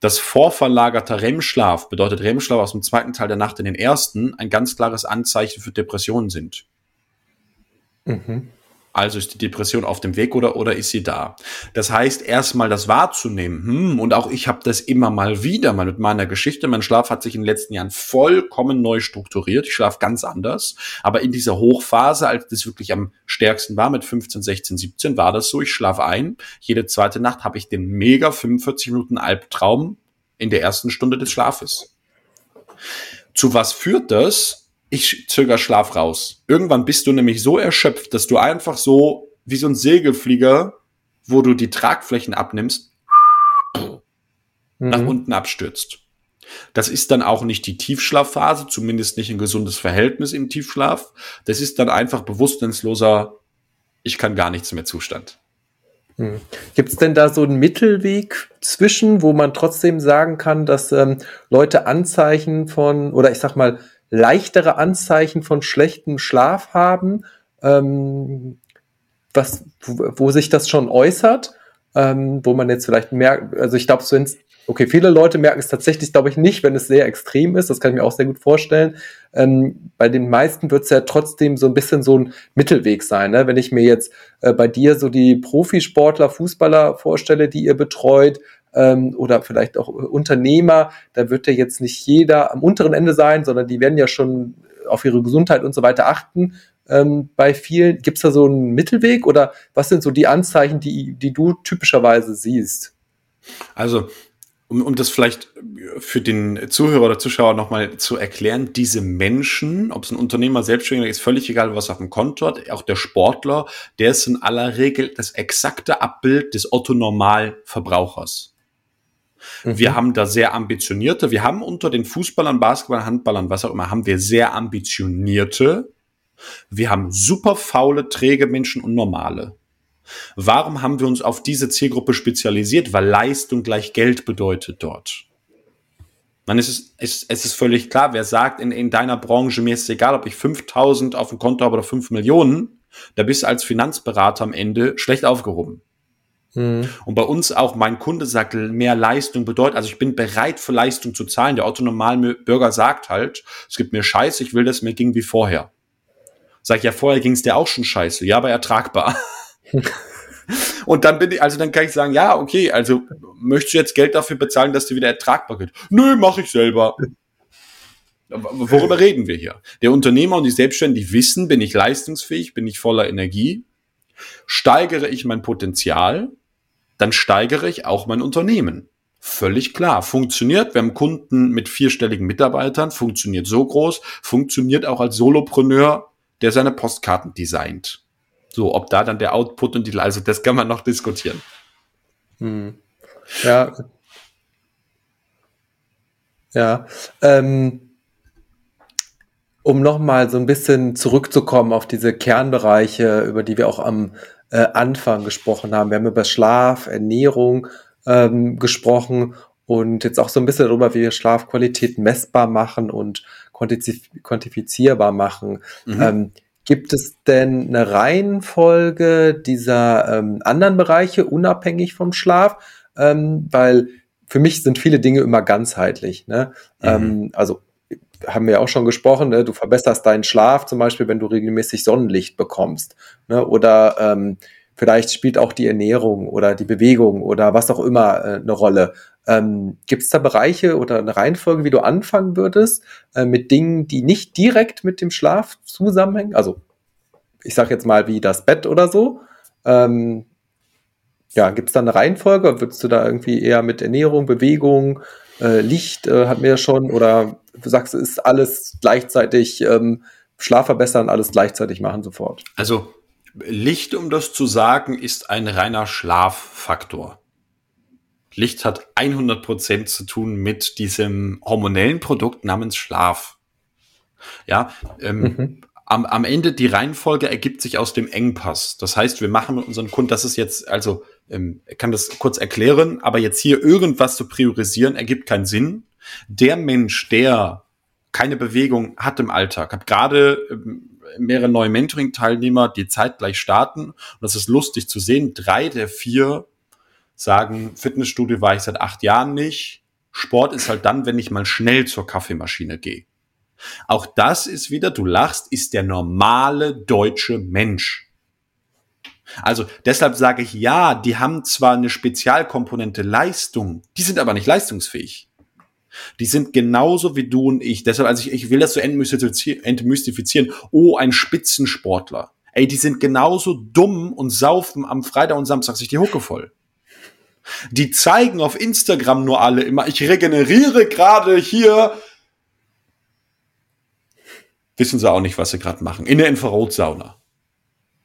dass vorverlagerter REM-Schlaf, bedeutet REM-Schlaf aus dem zweiten Teil der Nacht in den ersten, ein ganz klares Anzeichen für Depressionen sind. Mhm. Also ist die Depression auf dem Weg oder, oder ist sie da? Das heißt, erstmal das wahrzunehmen. Hm, und auch ich habe das immer mal wieder, mal mit meiner Geschichte. Mein Schlaf hat sich in den letzten Jahren vollkommen neu strukturiert. Ich schlafe ganz anders. Aber in dieser Hochphase, als das wirklich am stärksten war, mit 15, 16, 17, war das so. Ich schlafe ein. Jede zweite Nacht habe ich den mega 45 Minuten Albtraum in der ersten Stunde des Schlafes. Zu was führt das? Ich zöger Schlaf raus. Irgendwann bist du nämlich so erschöpft, dass du einfach so wie so ein Segelflieger, wo du die Tragflächen abnimmst, mhm. nach unten abstürzt. Das ist dann auch nicht die Tiefschlafphase, zumindest nicht ein gesundes Verhältnis im Tiefschlaf. Das ist dann einfach bewusstseinsloser, ich kann gar nichts mehr Zustand. Hm. Gibt es denn da so einen Mittelweg zwischen, wo man trotzdem sagen kann, dass ähm, Leute Anzeichen von, oder ich sag mal, leichtere Anzeichen von schlechtem Schlaf haben, ähm, was, wo, wo sich das schon äußert, ähm, wo man jetzt vielleicht merkt, also ich glaube, wenn es Okay, viele Leute merken es tatsächlich, glaube ich, nicht, wenn es sehr extrem ist. Das kann ich mir auch sehr gut vorstellen. Ähm, bei den meisten wird es ja trotzdem so ein bisschen so ein Mittelweg sein. Ne? Wenn ich mir jetzt äh, bei dir so die Profisportler, Fußballer vorstelle, die ihr betreut, ähm, oder vielleicht auch Unternehmer, da wird ja jetzt nicht jeder am unteren Ende sein, sondern die werden ja schon auf ihre Gesundheit und so weiter achten. Ähm, bei vielen gibt es da so einen Mittelweg oder was sind so die Anzeichen, die, die du typischerweise siehst? Also um, um das vielleicht für den Zuhörer oder Zuschauer nochmal zu erklären, diese Menschen, ob es ein Unternehmer, Selbstständiger ist, völlig egal, was auf dem Konto hat, auch der Sportler, der ist in aller Regel das exakte Abbild des Otto-Normalverbrauchers. Mhm. Wir haben da sehr ambitionierte, wir haben unter den Fußballern, Basketballern, Handballern, was auch immer, haben wir sehr ambitionierte, wir haben super faule, träge Menschen und normale. Warum haben wir uns auf diese Zielgruppe spezialisiert? Weil Leistung gleich Geld bedeutet dort. Man, es, ist, es, es ist völlig klar, wer sagt in, in deiner Branche, mir ist es egal, ob ich 5000 auf dem Konto habe oder 5 Millionen, da bist du als Finanzberater am Ende schlecht aufgehoben. Mhm. Und bei uns auch, mein Kunde sagt, mehr Leistung bedeutet, also ich bin bereit für Leistung zu zahlen. Der autonomale Bürger sagt halt, es gibt mir Scheiße, ich will, dass mir ging wie vorher. Sag ich, ja, vorher ging es dir auch schon scheiße. Ja, aber ertragbar. Und dann bin ich, also dann kann ich sagen, ja, okay, also möchtest du jetzt Geld dafür bezahlen, dass du wieder ertragbar wird? Nö, mache ich selber. Worüber reden wir hier? Der Unternehmer und die Selbstständigen, wissen, bin ich leistungsfähig, bin ich voller Energie, steigere ich mein Potenzial, dann steigere ich auch mein Unternehmen. Völlig klar. Funktioniert. Wir haben Kunden mit vierstelligen Mitarbeitern, funktioniert so groß, funktioniert auch als Solopreneur, der seine Postkarten designt. So, ob da dann der Output und die, also das kann man noch diskutieren. Hm. Ja. Ja. Ähm, um nochmal so ein bisschen zurückzukommen auf diese Kernbereiche, über die wir auch am äh, Anfang gesprochen haben. Wir haben über Schlaf, Ernährung ähm, gesprochen und jetzt auch so ein bisschen darüber, wie wir Schlafqualität messbar machen und quantifizierbar machen. Mhm. Ähm, Gibt es denn eine Reihenfolge dieser ähm, anderen Bereiche unabhängig vom Schlaf? Ähm, weil für mich sind viele Dinge immer ganzheitlich. Ne? Mhm. Ähm, also haben wir auch schon gesprochen, ne? du verbesserst deinen Schlaf zum Beispiel, wenn du regelmäßig Sonnenlicht bekommst. Ne? Oder ähm, vielleicht spielt auch die Ernährung oder die Bewegung oder was auch immer äh, eine Rolle. Ähm, Gibt es da Bereiche oder eine Reihenfolge, wie du anfangen würdest, äh, mit Dingen, die nicht direkt mit dem Schlaf zusammenhängen? Also ich sage jetzt mal wie das Bett oder so. Ähm, ja, gibt es da eine Reihenfolge? Würdest du da irgendwie eher mit Ernährung, Bewegung, äh, Licht, äh, hatten wir ja schon, oder du sagst, ist alles gleichzeitig ähm, Schlaf verbessern, alles gleichzeitig machen sofort? Also Licht, um das zu sagen, ist ein reiner Schlaffaktor. Licht hat 100% zu tun mit diesem hormonellen Produkt namens Schlaf. Ja, ähm, mhm. am, am Ende die Reihenfolge ergibt sich aus dem Engpass. Das heißt, wir machen mit unseren Kunden, das ist jetzt, also ähm, kann das kurz erklären, aber jetzt hier irgendwas zu priorisieren, ergibt keinen Sinn. Der Mensch, der keine Bewegung hat im Alltag, hat gerade ähm, mehrere neue Mentoring-Teilnehmer, die zeitgleich starten. Und das ist lustig zu sehen. Drei der vier sagen, Fitnessstudio war ich seit acht Jahren nicht. Sport ist halt dann, wenn ich mal schnell zur Kaffeemaschine gehe. Auch das ist wieder, du lachst, ist der normale deutsche Mensch. Also deshalb sage ich ja, die haben zwar eine Spezialkomponente Leistung, die sind aber nicht leistungsfähig. Die sind genauso wie du und ich. Deshalb, also ich, ich will das so entmystifizieren. Oh, ein Spitzensportler. Ey, die sind genauso dumm und saufen am Freitag und Samstag sich die Hucke voll. Die zeigen auf Instagram nur alle immer, ich regeneriere gerade hier. Wissen sie auch nicht, was sie gerade machen. In der Infrarotsauna.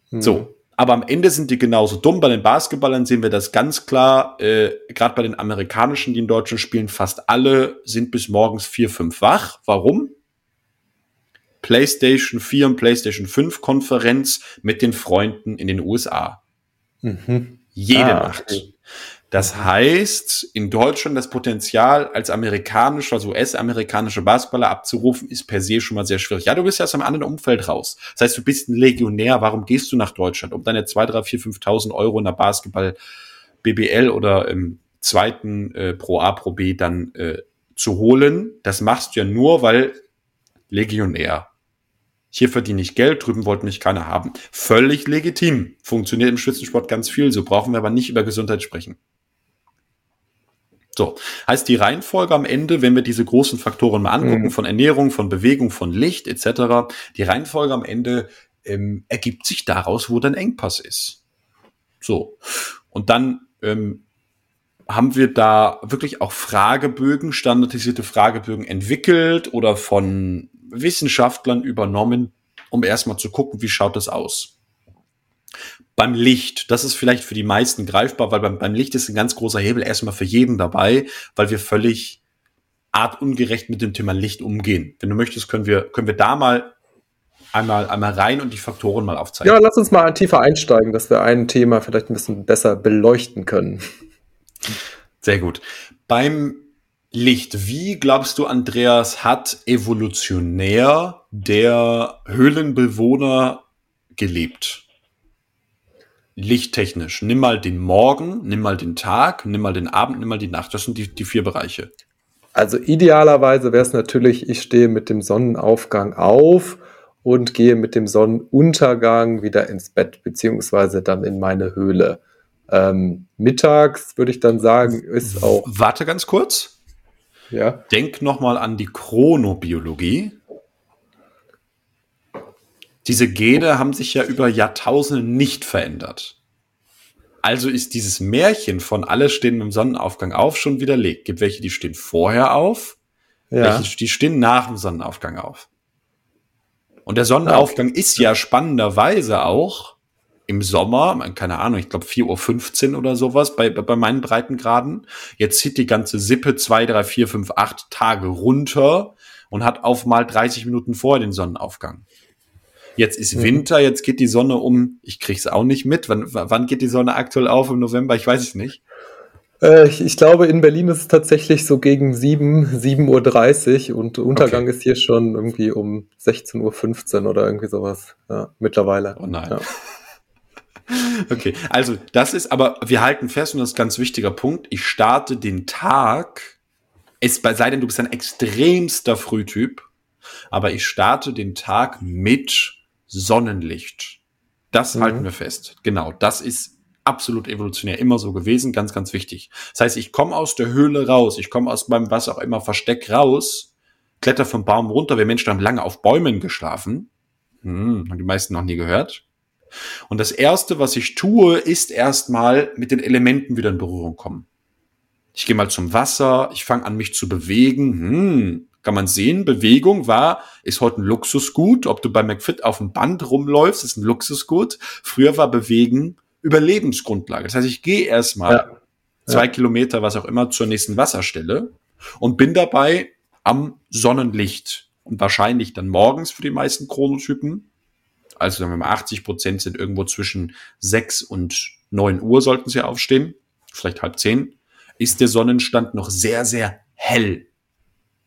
Hm. So. Aber am Ende sind die genauso dumm. Bei den Basketballern sehen wir das ganz klar. Äh, Gerade bei den amerikanischen, die in Deutschland spielen, fast alle sind bis morgens vier, fünf wach. Warum? PlayStation 4 und PlayStation 5 Konferenz mit den Freunden in den USA. Mhm. Jede ah, Nacht. Okay. Das heißt, in Deutschland das Potenzial als amerikanischer, also US-amerikanischer Basketballer abzurufen, ist per se schon mal sehr schwierig. Ja, du bist ja aus einem anderen Umfeld raus. Das heißt, du bist ein Legionär. Warum gehst du nach Deutschland? Um deine 2, 3, 4, 5.000 Euro in der Basketball BBL oder im zweiten äh, Pro A, Pro B dann äh, zu holen. Das machst du ja nur, weil Legionär. Hier verdiene ich Geld, drüben wollte mich keiner haben. Völlig legitim. Funktioniert im Spitzensport ganz viel. So brauchen wir aber nicht über Gesundheit sprechen. So, heißt die Reihenfolge am Ende, wenn wir diese großen Faktoren mal angucken, mhm. von Ernährung, von Bewegung, von Licht etc., die Reihenfolge am Ende ähm, ergibt sich daraus, wo dein Engpass ist. So, und dann ähm, haben wir da wirklich auch Fragebögen, standardisierte Fragebögen entwickelt oder von Wissenschaftlern übernommen, um erstmal zu gucken, wie schaut das aus. Beim Licht, das ist vielleicht für die meisten greifbar, weil beim, beim Licht ist ein ganz großer Hebel erstmal für jeden dabei, weil wir völlig artungerecht mit dem Thema Licht umgehen. Wenn du möchtest, können wir, können wir da mal einmal, einmal rein und die Faktoren mal aufzeigen. Ja, lass uns mal tiefer einsteigen, dass wir ein Thema vielleicht ein bisschen besser beleuchten können. Sehr gut. Beim Licht, wie glaubst du, Andreas, hat evolutionär der Höhlenbewohner gelebt? Lichttechnisch. Nimm mal den Morgen, nimm mal den Tag, nimm mal den Abend, nimm mal die Nacht. Das sind die, die vier Bereiche. Also idealerweise wäre es natürlich, ich stehe mit dem Sonnenaufgang auf und gehe mit dem Sonnenuntergang wieder ins Bett, beziehungsweise dann in meine Höhle. Ähm, mittags würde ich dann sagen, ist auch. Warte ganz kurz. Ja. Denk nochmal an die Chronobiologie. Diese Gene haben sich ja über Jahrtausende nicht verändert. Also ist dieses Märchen von alle stehen im Sonnenaufgang auf schon widerlegt. Gibt welche, die stehen vorher auf, ja. welche, die stehen nach dem Sonnenaufgang auf. Und der Sonnenaufgang ja. ist ja spannenderweise auch im Sommer, keine Ahnung, ich glaube 4.15 Uhr oder sowas bei, bei meinen Breitengraden. Jetzt zieht die ganze Sippe zwei, drei, vier, fünf, acht Tage runter und hat auf mal 30 Minuten vor den Sonnenaufgang. Jetzt ist mhm. Winter, jetzt geht die Sonne um, ich krieg's auch nicht mit. Wann, wann geht die Sonne aktuell auf im November? Ich weiß es nicht. Äh, ich, ich, glaube, in Berlin ist es tatsächlich so gegen 7, 7.30 Uhr und Untergang okay. ist hier schon irgendwie um 16.15 Uhr oder irgendwie sowas. Ja, mittlerweile. Oh nein. Ja. Okay, also das ist, aber wir halten fest, und das ist ein ganz wichtiger Punkt, ich starte den Tag, es sei denn, du bist ein extremster Frühtyp, aber ich starte den Tag mit Sonnenlicht. Das mhm. halten wir fest. Genau, das ist absolut evolutionär immer so gewesen, ganz, ganz wichtig. Das heißt, ich komme aus der Höhle raus, ich komme aus meinem was auch immer Versteck raus, kletter vom Baum runter. Wir Menschen haben lange auf Bäumen geschlafen. Hm, haben die meisten noch nie gehört. Und das erste, was ich tue, ist erstmal mit den Elementen wieder in Berührung kommen. Ich gehe mal zum Wasser, ich fange an, mich zu bewegen. Hm, kann man sehen, Bewegung war, ist heute ein Luxusgut. Ob du bei McFit auf dem Band rumläufst, ist ein Luxusgut. Früher war Bewegen Überlebensgrundlage. Das heißt, ich gehe erstmal ja. zwei ja. Kilometer, was auch immer, zur nächsten Wasserstelle und bin dabei am Sonnenlicht. Und wahrscheinlich dann morgens für die meisten Chronotypen. Also sagen wir mal 80 Prozent sind irgendwo zwischen 6 und 9 Uhr sollten sie aufstehen. Vielleicht halb 10. Ist der Sonnenstand noch sehr, sehr hell.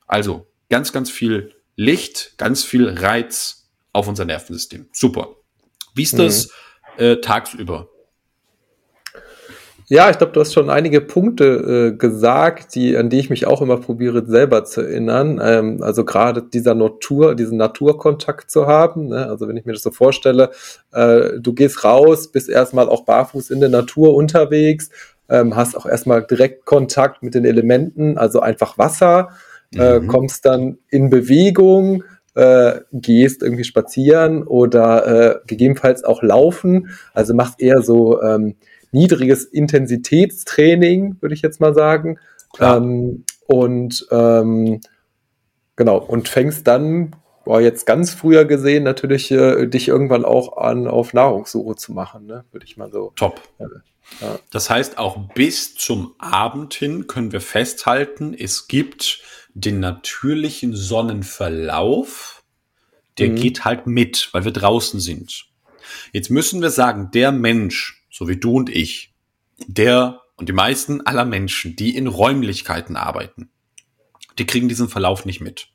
Also ganz, ganz viel Licht, ganz viel Reiz auf unser Nervensystem. Super. Wie ist das mhm. äh, tagsüber? Ja, ich glaube, du hast schon einige Punkte äh, gesagt, die, an die ich mich auch immer probiere, selber zu erinnern. Ähm, also gerade dieser Natur, diesen Naturkontakt zu haben. Ne? Also wenn ich mir das so vorstelle, äh, du gehst raus, bist erstmal auch barfuß in der Natur unterwegs, ähm, hast auch erstmal direkt Kontakt mit den Elementen, also einfach Wasser, äh, mhm. kommst dann in Bewegung, äh, gehst irgendwie spazieren oder äh, gegebenenfalls auch laufen. Also machst eher so ähm, niedriges Intensitätstraining, würde ich jetzt mal sagen. Ähm, und ähm, genau, und fängst dann, boah, jetzt ganz früher gesehen, natürlich äh, dich irgendwann auch an, auf Nahrungssuche zu machen, ne? würde ich mal so. Top. Äh, ja. Das heißt, auch bis zum Abend hin können wir festhalten, es gibt den natürlichen Sonnenverlauf, der mhm. geht halt mit, weil wir draußen sind. Jetzt müssen wir sagen, der Mensch, so wie du und ich, der und die meisten aller Menschen, die in Räumlichkeiten arbeiten, die kriegen diesen Verlauf nicht mit.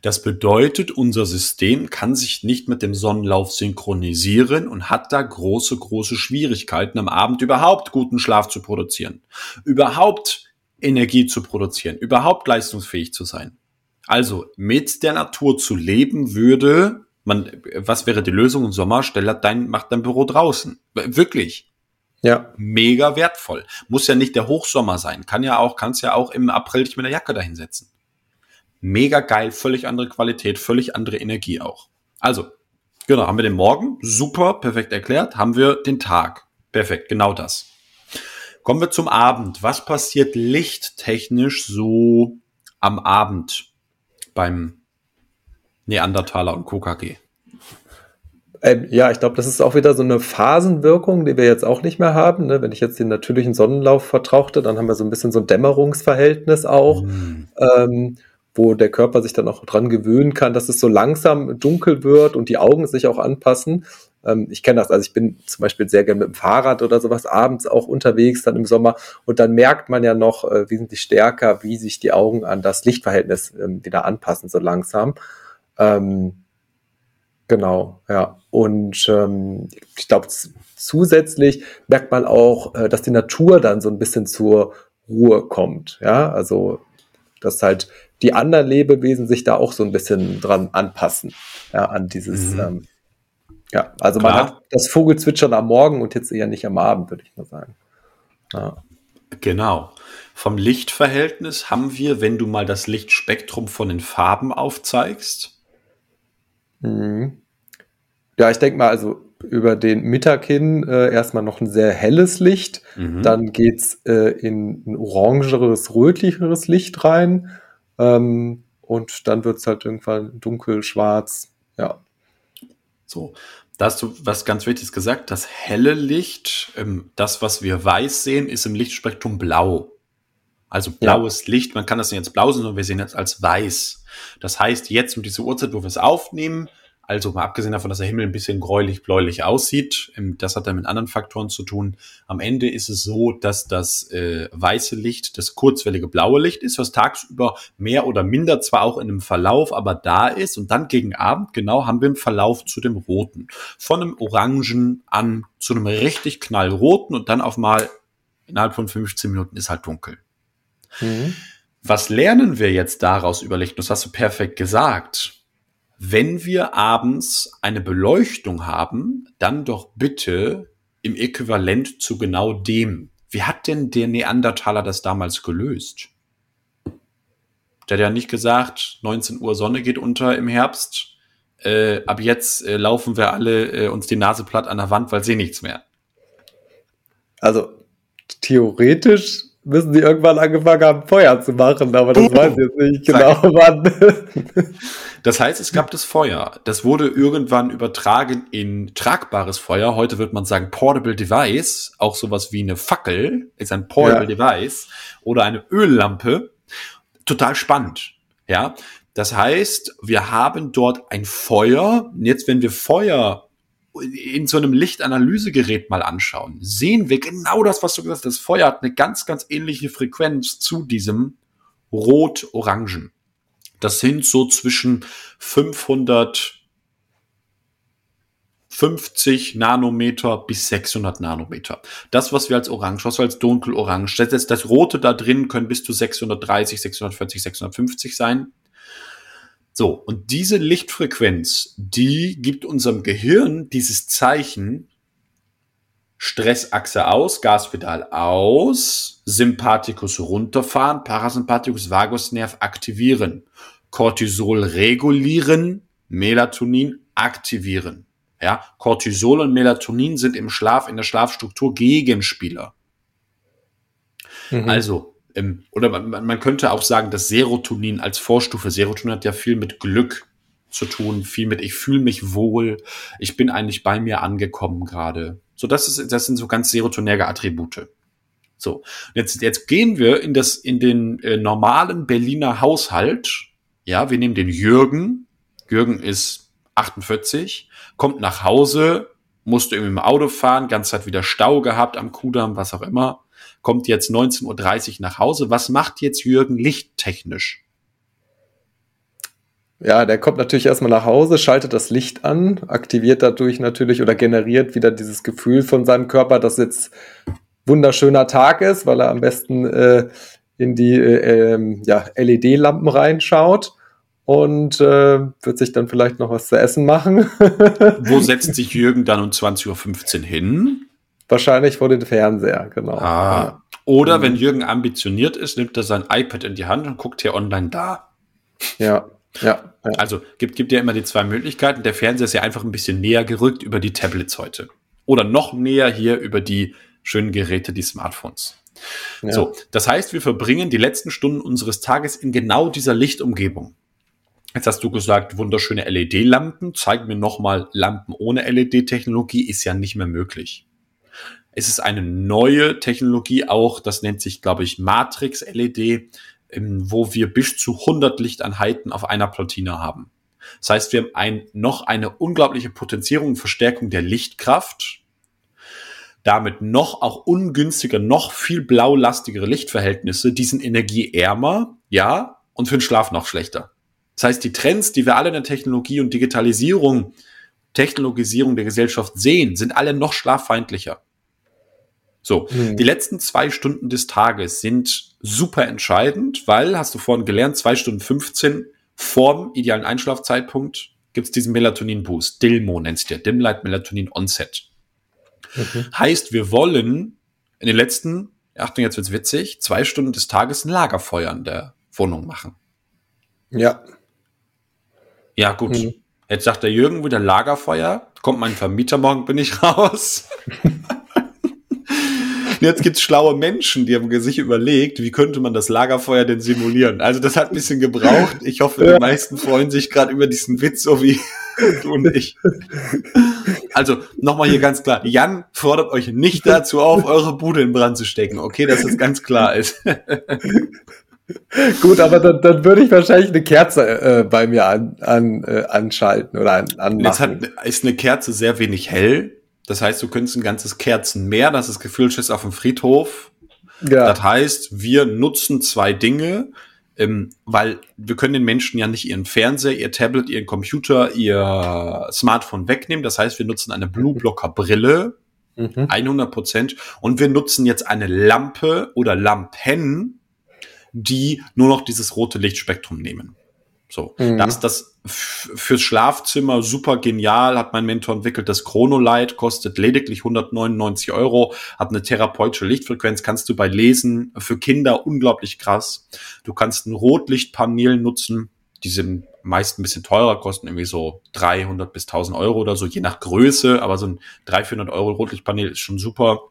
Das bedeutet, unser System kann sich nicht mit dem Sonnenlauf synchronisieren und hat da große, große Schwierigkeiten, am Abend überhaupt guten Schlaf zu produzieren, überhaupt Energie zu produzieren, überhaupt leistungsfähig zu sein. Also mit der Natur zu leben würde man, was wäre die Lösung im Sommer? Stell dein, mach dein Büro draußen. Wirklich. Ja. Mega wertvoll. Muss ja nicht der Hochsommer sein. Kann ja auch, kannst ja auch im April dich mit der Jacke dahinsetzen. Mega geil, völlig andere Qualität, völlig andere Energie auch. Also, genau, haben wir den Morgen, super, perfekt erklärt. Haben wir den Tag, perfekt, genau das. Kommen wir zum Abend. Was passiert lichttechnisch so am Abend beim Neandertaler und KKG? Ähm, ja, ich glaube, das ist auch wieder so eine Phasenwirkung, die wir jetzt auch nicht mehr haben. Ne? Wenn ich jetzt den natürlichen Sonnenlauf vertrauchte, dann haben wir so ein bisschen so ein Dämmerungsverhältnis auch, mm. ähm, wo der Körper sich dann auch dran gewöhnen kann, dass es so langsam dunkel wird und die Augen sich auch anpassen. Ähm, ich kenne das, also ich bin zum Beispiel sehr gerne mit dem Fahrrad oder sowas abends auch unterwegs, dann im Sommer. Und dann merkt man ja noch äh, wesentlich stärker, wie sich die Augen an das Lichtverhältnis ähm, wieder anpassen, so langsam. Ähm, Genau, ja. Und ähm, ich glaube, zusätzlich merkt man auch, äh, dass die Natur dann so ein bisschen zur Ruhe kommt. Ja, also dass halt die anderen Lebewesen sich da auch so ein bisschen dran anpassen, ja, an dieses, mhm. ähm, ja, also Klar. man hat das Vogelzwitschern am Morgen und jetzt eher nicht am Abend, würde ich mal sagen. Ja. Genau. Vom Lichtverhältnis haben wir, wenn du mal das Lichtspektrum von den Farben aufzeigst. Mhm. Ja, ich denke mal, also über den Mittag hin äh, erstmal noch ein sehr helles Licht. Mhm. Dann geht's äh, in ein orangeres, rötlicheres Licht rein. Ähm, und dann wird's halt irgendwann dunkel, schwarz. Ja. So, da hast du was ganz Wichtiges gesagt. Das helle Licht, ähm, das, was wir weiß sehen, ist im Lichtspektrum blau. Also blaues ja. Licht, man kann das nicht jetzt blau sehen, sondern wir sehen es als weiß. Das heißt, jetzt um diese Uhrzeit, wo wir es aufnehmen, also mal abgesehen davon, dass der Himmel ein bisschen gräulich-bläulich aussieht, ähm, das hat dann mit anderen Faktoren zu tun. Am Ende ist es so, dass das äh, weiße Licht das kurzwellige blaue Licht ist, was tagsüber mehr oder minder zwar auch in einem Verlauf, aber da ist. Und dann gegen Abend genau haben wir einen Verlauf zu dem roten. Von einem Orangen an zu einem richtig knallroten und dann auf mal innerhalb von 15 Minuten ist halt dunkel. Mhm. Was lernen wir jetzt daraus über Licht? Das hast du perfekt gesagt wenn wir abends eine Beleuchtung haben, dann doch bitte im Äquivalent zu genau dem. Wie hat denn der Neandertaler das damals gelöst? Der hat ja nicht gesagt, 19 Uhr Sonne geht unter im Herbst. Äh, ab jetzt äh, laufen wir alle äh, uns die Nase platt an der Wand, weil sie nichts mehr. Also theoretisch müssen sie irgendwann angefangen haben, Feuer zu machen, aber das weiß ich jetzt nicht genau wann. Das heißt, es gab das Feuer. Das wurde irgendwann übertragen in tragbares Feuer. Heute wird man sagen Portable Device. Auch sowas wie eine Fackel ist ein Portable ja. Device oder eine Öllampe. Total spannend. Ja. Das heißt, wir haben dort ein Feuer. Jetzt, wenn wir Feuer in so einem Lichtanalysegerät mal anschauen, sehen wir genau das, was du gesagt hast. Das Feuer hat eine ganz, ganz ähnliche Frequenz zu diesem Rot-Orangen. Das sind so zwischen 550 Nanometer bis 600 Nanometer. Das, was wir als Orange, was wir als Dunkelorange, das, das Rote da drin können bis zu 630, 640, 650 sein. So, und diese Lichtfrequenz, die gibt unserem Gehirn dieses Zeichen Stressachse aus, Gaspedal aus, Sympathikus runterfahren, Parasympathikus Vagusnerv aktivieren, Cortisol regulieren, Melatonin aktivieren. Ja, Cortisol und Melatonin sind im Schlaf, in der Schlafstruktur Gegenspieler. Mhm. Also, ähm, oder man, man könnte auch sagen, dass Serotonin als Vorstufe, Serotonin hat ja viel mit Glück zu tun, viel mit ich fühle mich wohl, ich bin eigentlich bei mir angekommen gerade. So, das ist, das sind so ganz serotonärge Attribute. So, jetzt, jetzt gehen wir in das, in den äh, normalen Berliner Haushalt. Ja, wir nehmen den Jürgen. Jürgen ist 48, kommt nach Hause, musste irgendwie im Auto fahren, ganze Zeit wieder Stau gehabt am Kudamm, was auch immer kommt jetzt 19.30 Uhr nach Hause. Was macht jetzt Jürgen lichttechnisch? Ja, der kommt natürlich erstmal nach Hause, schaltet das Licht an, aktiviert dadurch natürlich oder generiert wieder dieses Gefühl von seinem Körper, dass jetzt wunderschöner Tag ist, weil er am besten äh, in die äh, ähm, ja, LED-Lampen reinschaut und äh, wird sich dann vielleicht noch was zu essen machen. Wo setzt sich Jürgen dann um 20.15 Uhr hin? Wahrscheinlich vor den Fernseher, genau. Ah. Oder mhm. wenn Jürgen ambitioniert ist, nimmt er sein iPad in die Hand und guckt hier online da. Ja, ja. ja. Also gibt, gibt ja immer die zwei Möglichkeiten. Der Fernseher ist ja einfach ein bisschen näher gerückt über die Tablets heute. Oder noch näher hier über die schönen Geräte, die Smartphones. Ja. So, das heißt, wir verbringen die letzten Stunden unseres Tages in genau dieser Lichtumgebung. Jetzt hast du gesagt, wunderschöne LED-Lampen. Zeig mir nochmal Lampen ohne LED-Technologie ist ja nicht mehr möglich. Es ist eine neue Technologie auch, das nennt sich, glaube ich, Matrix LED, ähm, wo wir bis zu 100 Lichteinheiten auf einer Platine haben. Das heißt, wir haben ein, noch eine unglaubliche Potenzierung und Verstärkung der Lichtkraft, damit noch auch ungünstiger, noch viel blaulastigere Lichtverhältnisse, die sind energieärmer, ja, und für den Schlaf noch schlechter. Das heißt, die Trends, die wir alle in der Technologie und Digitalisierung, Technologisierung der Gesellschaft sehen, sind alle noch schlaffeindlicher. So, mhm. die letzten zwei Stunden des Tages sind super entscheidend, weil, hast du vorhin gelernt, zwei Stunden 15 vorm idealen Einschlafzeitpunkt gibt es diesen Melatonin-Boost. DILMO nennt es der, Dim Light Melatonin Onset. Mhm. Heißt, wir wollen in den letzten, Achtung, jetzt wird's witzig, zwei Stunden des Tages ein Lagerfeuer in der Wohnung machen. Ja. Ja, gut. Mhm. Jetzt sagt der Jürgen wieder Lagerfeuer. Kommt mein Vermieter, morgen bin ich raus. jetzt gibt's schlaue Menschen, die haben sich überlegt, wie könnte man das Lagerfeuer denn simulieren. Also das hat ein bisschen gebraucht. Ich hoffe, die meisten freuen sich gerade über diesen Witz, so wie du und ich. Also nochmal hier ganz klar. Jan fordert euch nicht dazu auf, eure Bude in Brand zu stecken. Okay, dass es ganz klar ist. Gut, aber dann, dann würde ich wahrscheinlich eine Kerze äh, bei mir an, an, äh, anschalten oder an, anmachen. Jetzt hat, ist eine Kerze sehr wenig hell. Das heißt, du könntest ein ganzes Kerzenmeer, das ist gefüllt ist auf dem Friedhof. Ja. Das heißt, wir nutzen zwei Dinge, ähm, weil wir können den Menschen ja nicht ihren Fernseher, ihr Tablet, ihren Computer, ihr Smartphone wegnehmen. Das heißt, wir nutzen eine Blue Blocker Brille, mhm. 100 Prozent, und wir nutzen jetzt eine Lampe oder Lampen, die nur noch dieses rote Lichtspektrum nehmen. So, mhm. das das fürs Schlafzimmer super genial, hat mein Mentor entwickelt. Das Chronolight kostet lediglich 199 Euro, hat eine therapeutische Lichtfrequenz, kannst du bei Lesen für Kinder unglaublich krass. Du kannst ein Rotlichtpanel nutzen, die sind meist ein bisschen teurer, kosten irgendwie so 300 bis 1000 Euro oder so, je nach Größe, aber so ein 300, 400 Euro Rotlichtpanel ist schon super.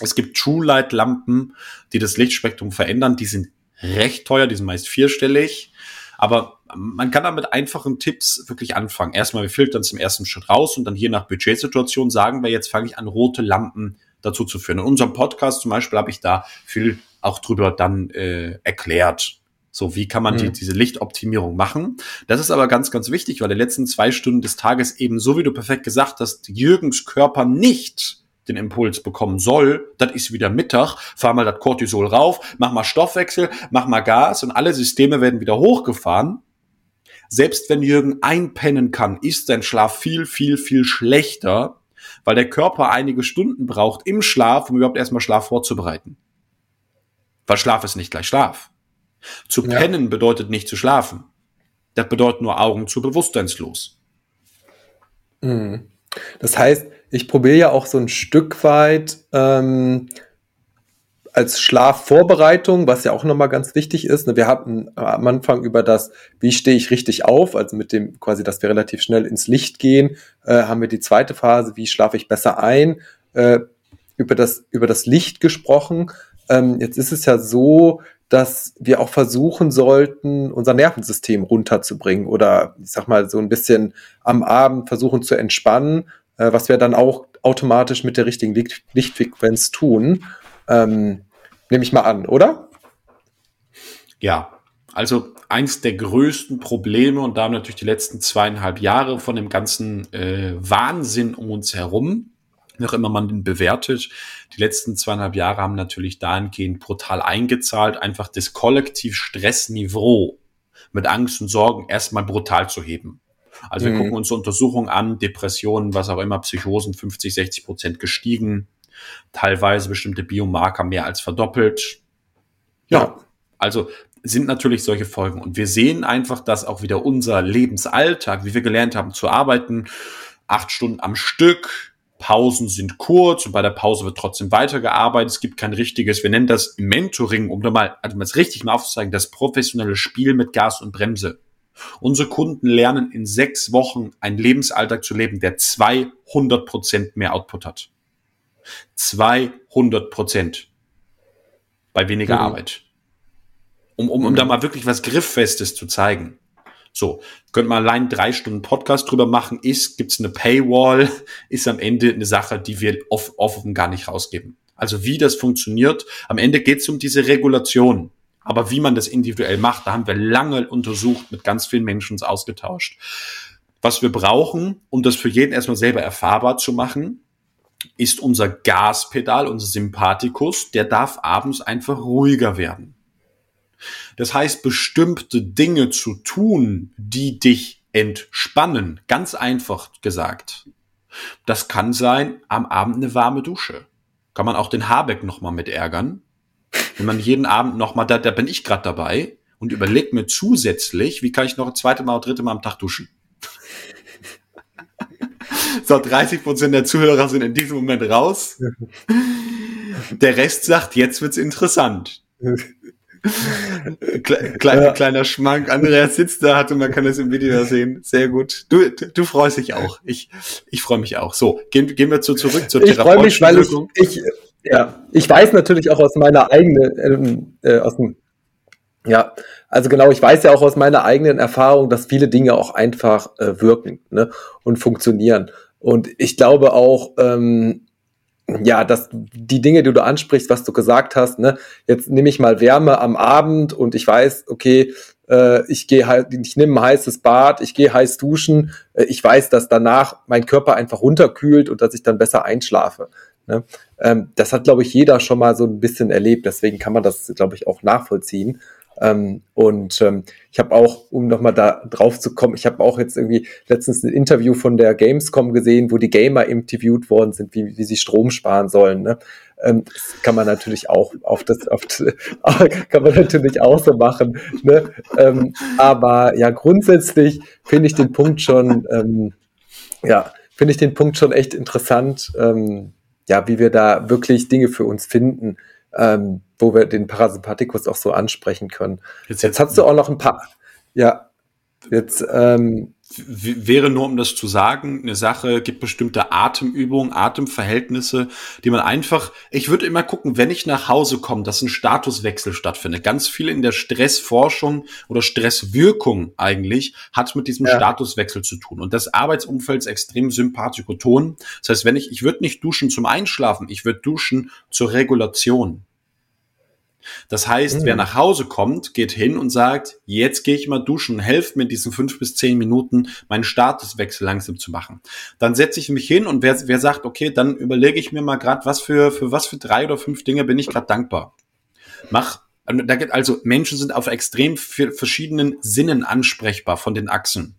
Es gibt True Light Lampen, die das Lichtspektrum verändern, die sind recht teuer, die sind meist vierstellig. Aber man kann da mit einfachen Tipps wirklich anfangen. Erstmal, wir filtern zum ersten Schritt raus und dann je nach Budgetsituation sagen wir, jetzt fange ich an, rote Lampen dazu zu führen. In unserem Podcast zum Beispiel habe ich da viel auch drüber dann äh, erklärt. So, wie kann man mhm. die, diese Lichtoptimierung machen? Das ist aber ganz, ganz wichtig, weil die letzten zwei Stunden des Tages eben, so wie du perfekt gesagt hast, Jürgens Körper nicht den Impuls bekommen soll, das ist wieder Mittag, fahr mal das Cortisol rauf, mach mal Stoffwechsel, mach mal Gas und alle Systeme werden wieder hochgefahren. Selbst wenn Jürgen einpennen kann, ist sein Schlaf viel, viel, viel schlechter, weil der Körper einige Stunden braucht im Schlaf, um überhaupt erstmal Schlaf vorzubereiten. Weil Schlaf ist nicht gleich Schlaf. Zu ja. pennen bedeutet nicht zu schlafen. Das bedeutet nur Augen zu bewusstseinslos. Mhm. Das heißt, ich probiere ja auch so ein Stück weit ähm, als Schlafvorbereitung, was ja auch nochmal ganz wichtig ist. Ne, wir hatten am Anfang über das, wie stehe ich richtig auf, also mit dem quasi, dass wir relativ schnell ins Licht gehen, äh, haben wir die zweite Phase, wie schlafe ich besser ein, äh, über, das, über das Licht gesprochen. Ähm, jetzt ist es ja so, dass wir auch versuchen sollten, unser Nervensystem runterzubringen oder ich sag mal so ein bisschen am Abend versuchen zu entspannen äh, was wir dann auch automatisch mit der richtigen Licht Lichtfrequenz tun. Ähm, Nehme ich mal an, oder? Ja, also eins der größten Probleme und da natürlich die letzten zweieinhalb Jahre von dem ganzen äh, Wahnsinn um uns herum, wie auch immer man den bewertet, die letzten zweieinhalb Jahre haben natürlich dahingehend brutal eingezahlt, einfach das Kollektiv-Stressniveau mit Angst und Sorgen erstmal brutal zu heben. Also wir mhm. gucken uns Untersuchungen an, Depressionen, was auch immer, Psychosen 50, 60 Prozent gestiegen, teilweise bestimmte Biomarker mehr als verdoppelt. Ja, ja. also sind natürlich solche Folgen. Und wir sehen einfach, dass auch wieder unser Lebensalltag, wie wir gelernt haben zu arbeiten, acht Stunden am Stück, Pausen sind kurz und bei der Pause wird trotzdem weitergearbeitet. Es gibt kein richtiges, wir nennen das Mentoring, um da mal, also mal richtig mal aufzuzeigen, das professionelle Spiel mit Gas und Bremse. Unsere Kunden lernen in sechs Wochen einen Lebensalltag zu leben, der 200 Prozent mehr Output hat. 200 Prozent. Bei weniger mhm. Arbeit. Um, um, um mhm. da mal wirklich was Grifffestes zu zeigen. So, könnt man allein drei Stunden Podcast drüber machen, ist, gibt's eine Paywall, ist am Ende eine Sache, die wir off, offen gar nicht rausgeben. Also wie das funktioniert, am Ende geht's um diese Regulation. Aber wie man das individuell macht, da haben wir lange untersucht, mit ganz vielen Menschen uns ausgetauscht. Was wir brauchen, um das für jeden erstmal selber erfahrbar zu machen, ist unser Gaspedal, unser Sympathikus, der darf abends einfach ruhiger werden. Das heißt, bestimmte Dinge zu tun, die dich entspannen, ganz einfach gesagt. Das kann sein, am Abend eine warme Dusche. Kann man auch den Habeck nochmal mit ärgern. Wenn man jeden Abend nochmal, da, da bin ich gerade dabei und überlegt mir zusätzlich, wie kann ich noch ein zweites Mal oder dritte Mal am Tag duschen. So, 30 Prozent der Zuhörer sind in diesem Moment raus. Der Rest sagt, jetzt wird's interessant. Kle ja. Kleiner Schmank. Andreas sitzt da, hatte, man kann es im Video sehen. Sehr gut. Du, du, freust dich auch. Ich, ich freue mich auch. So, gehen, gehen wir zu, zurück zur Ich freue mich, weil ich, ich, ja, ich weiß natürlich auch aus meiner eigenen, ähm, äh, aus dem, ja, also genau, ich weiß ja auch aus meiner eigenen Erfahrung, dass viele Dinge auch einfach äh, wirken ne, und funktionieren. Und ich glaube auch, ähm, ja, dass die Dinge, die du ansprichst, was du gesagt hast, ne, jetzt nehme ich mal Wärme am Abend und ich weiß, okay, äh, ich gehe halt, ich nehme ein heißes Bad, ich gehe heiß duschen, äh, ich weiß, dass danach mein Körper einfach runterkühlt und dass ich dann besser einschlafe. Ne? Ähm, das hat, glaube ich, jeder schon mal so ein bisschen erlebt, deswegen kann man das, glaube ich, auch nachvollziehen. Ähm, und ähm, ich habe auch, um nochmal da drauf zu kommen, ich habe auch jetzt irgendwie letztens ein Interview von der Gamescom gesehen, wo die Gamer interviewt worden sind, wie, wie sie Strom sparen sollen. Ne? Ähm, das kann man natürlich auch auf das, auf, kann man natürlich auch so machen. Ne? Ähm, aber ja, grundsätzlich finde ich den Punkt schon, ähm, ja, finde ich den Punkt schon echt interessant, ähm, ja, wie wir da wirklich Dinge für uns finden ähm, wo wir den Parasympathikus auch so ansprechen können. Jetzt, jetzt hast du auch noch ein paar, ja, jetzt ähm, wäre nur, um das zu sagen, eine Sache, gibt bestimmte Atemübungen, Atemverhältnisse, die man einfach, ich würde immer gucken, wenn ich nach Hause komme, dass ein Statuswechsel stattfindet. Ganz viel in der Stressforschung oder Stresswirkung eigentlich hat mit diesem ja. Statuswechsel zu tun. Und das Arbeitsumfeld ist extrem sympathikoton. Das heißt, wenn ich, ich würde nicht duschen zum Einschlafen, ich würde duschen zur Regulation. Das heißt, mhm. wer nach Hause kommt, geht hin und sagt, jetzt gehe ich mal duschen, helft mir in diesen fünf bis zehn Minuten meinen Statuswechsel langsam zu machen. Dann setze ich mich hin und wer, wer sagt, okay, dann überlege ich mir mal gerade, was für, für was für drei oder fünf Dinge bin ich gerade dankbar. Mach da geht also Menschen sind auf extrem verschiedenen Sinnen ansprechbar von den Achsen.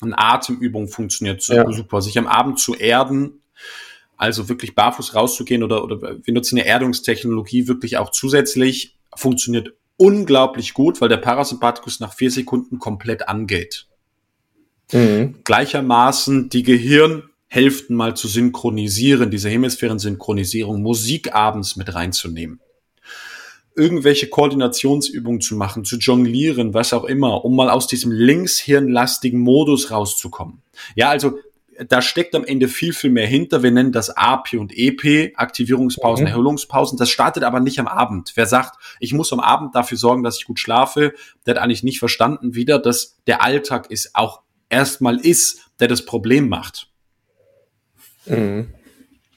Eine Atemübung funktioniert ja. super. Sich am Abend zu erden, also wirklich barfuß rauszugehen oder, oder wir nutzen eine Erdungstechnologie wirklich auch zusätzlich, funktioniert unglaublich gut, weil der Parasympathikus nach vier Sekunden komplett angeht. Mhm. Gleichermaßen die Gehirnhälften mal zu synchronisieren, diese Hemisphären-Synchronisierung, Musik abends mit reinzunehmen. Irgendwelche Koordinationsübungen zu machen, zu jonglieren, was auch immer, um mal aus diesem linkshirnlastigen Modus rauszukommen. Ja, also da steckt am Ende viel, viel mehr hinter. Wir nennen das AP und EP, Aktivierungspausen, mhm. Erholungspausen. Das startet aber nicht am Abend. Wer sagt, ich muss am Abend dafür sorgen, dass ich gut schlafe, der hat eigentlich nicht verstanden wieder, dass der Alltag ist auch erstmal ist, der das Problem macht. Mhm.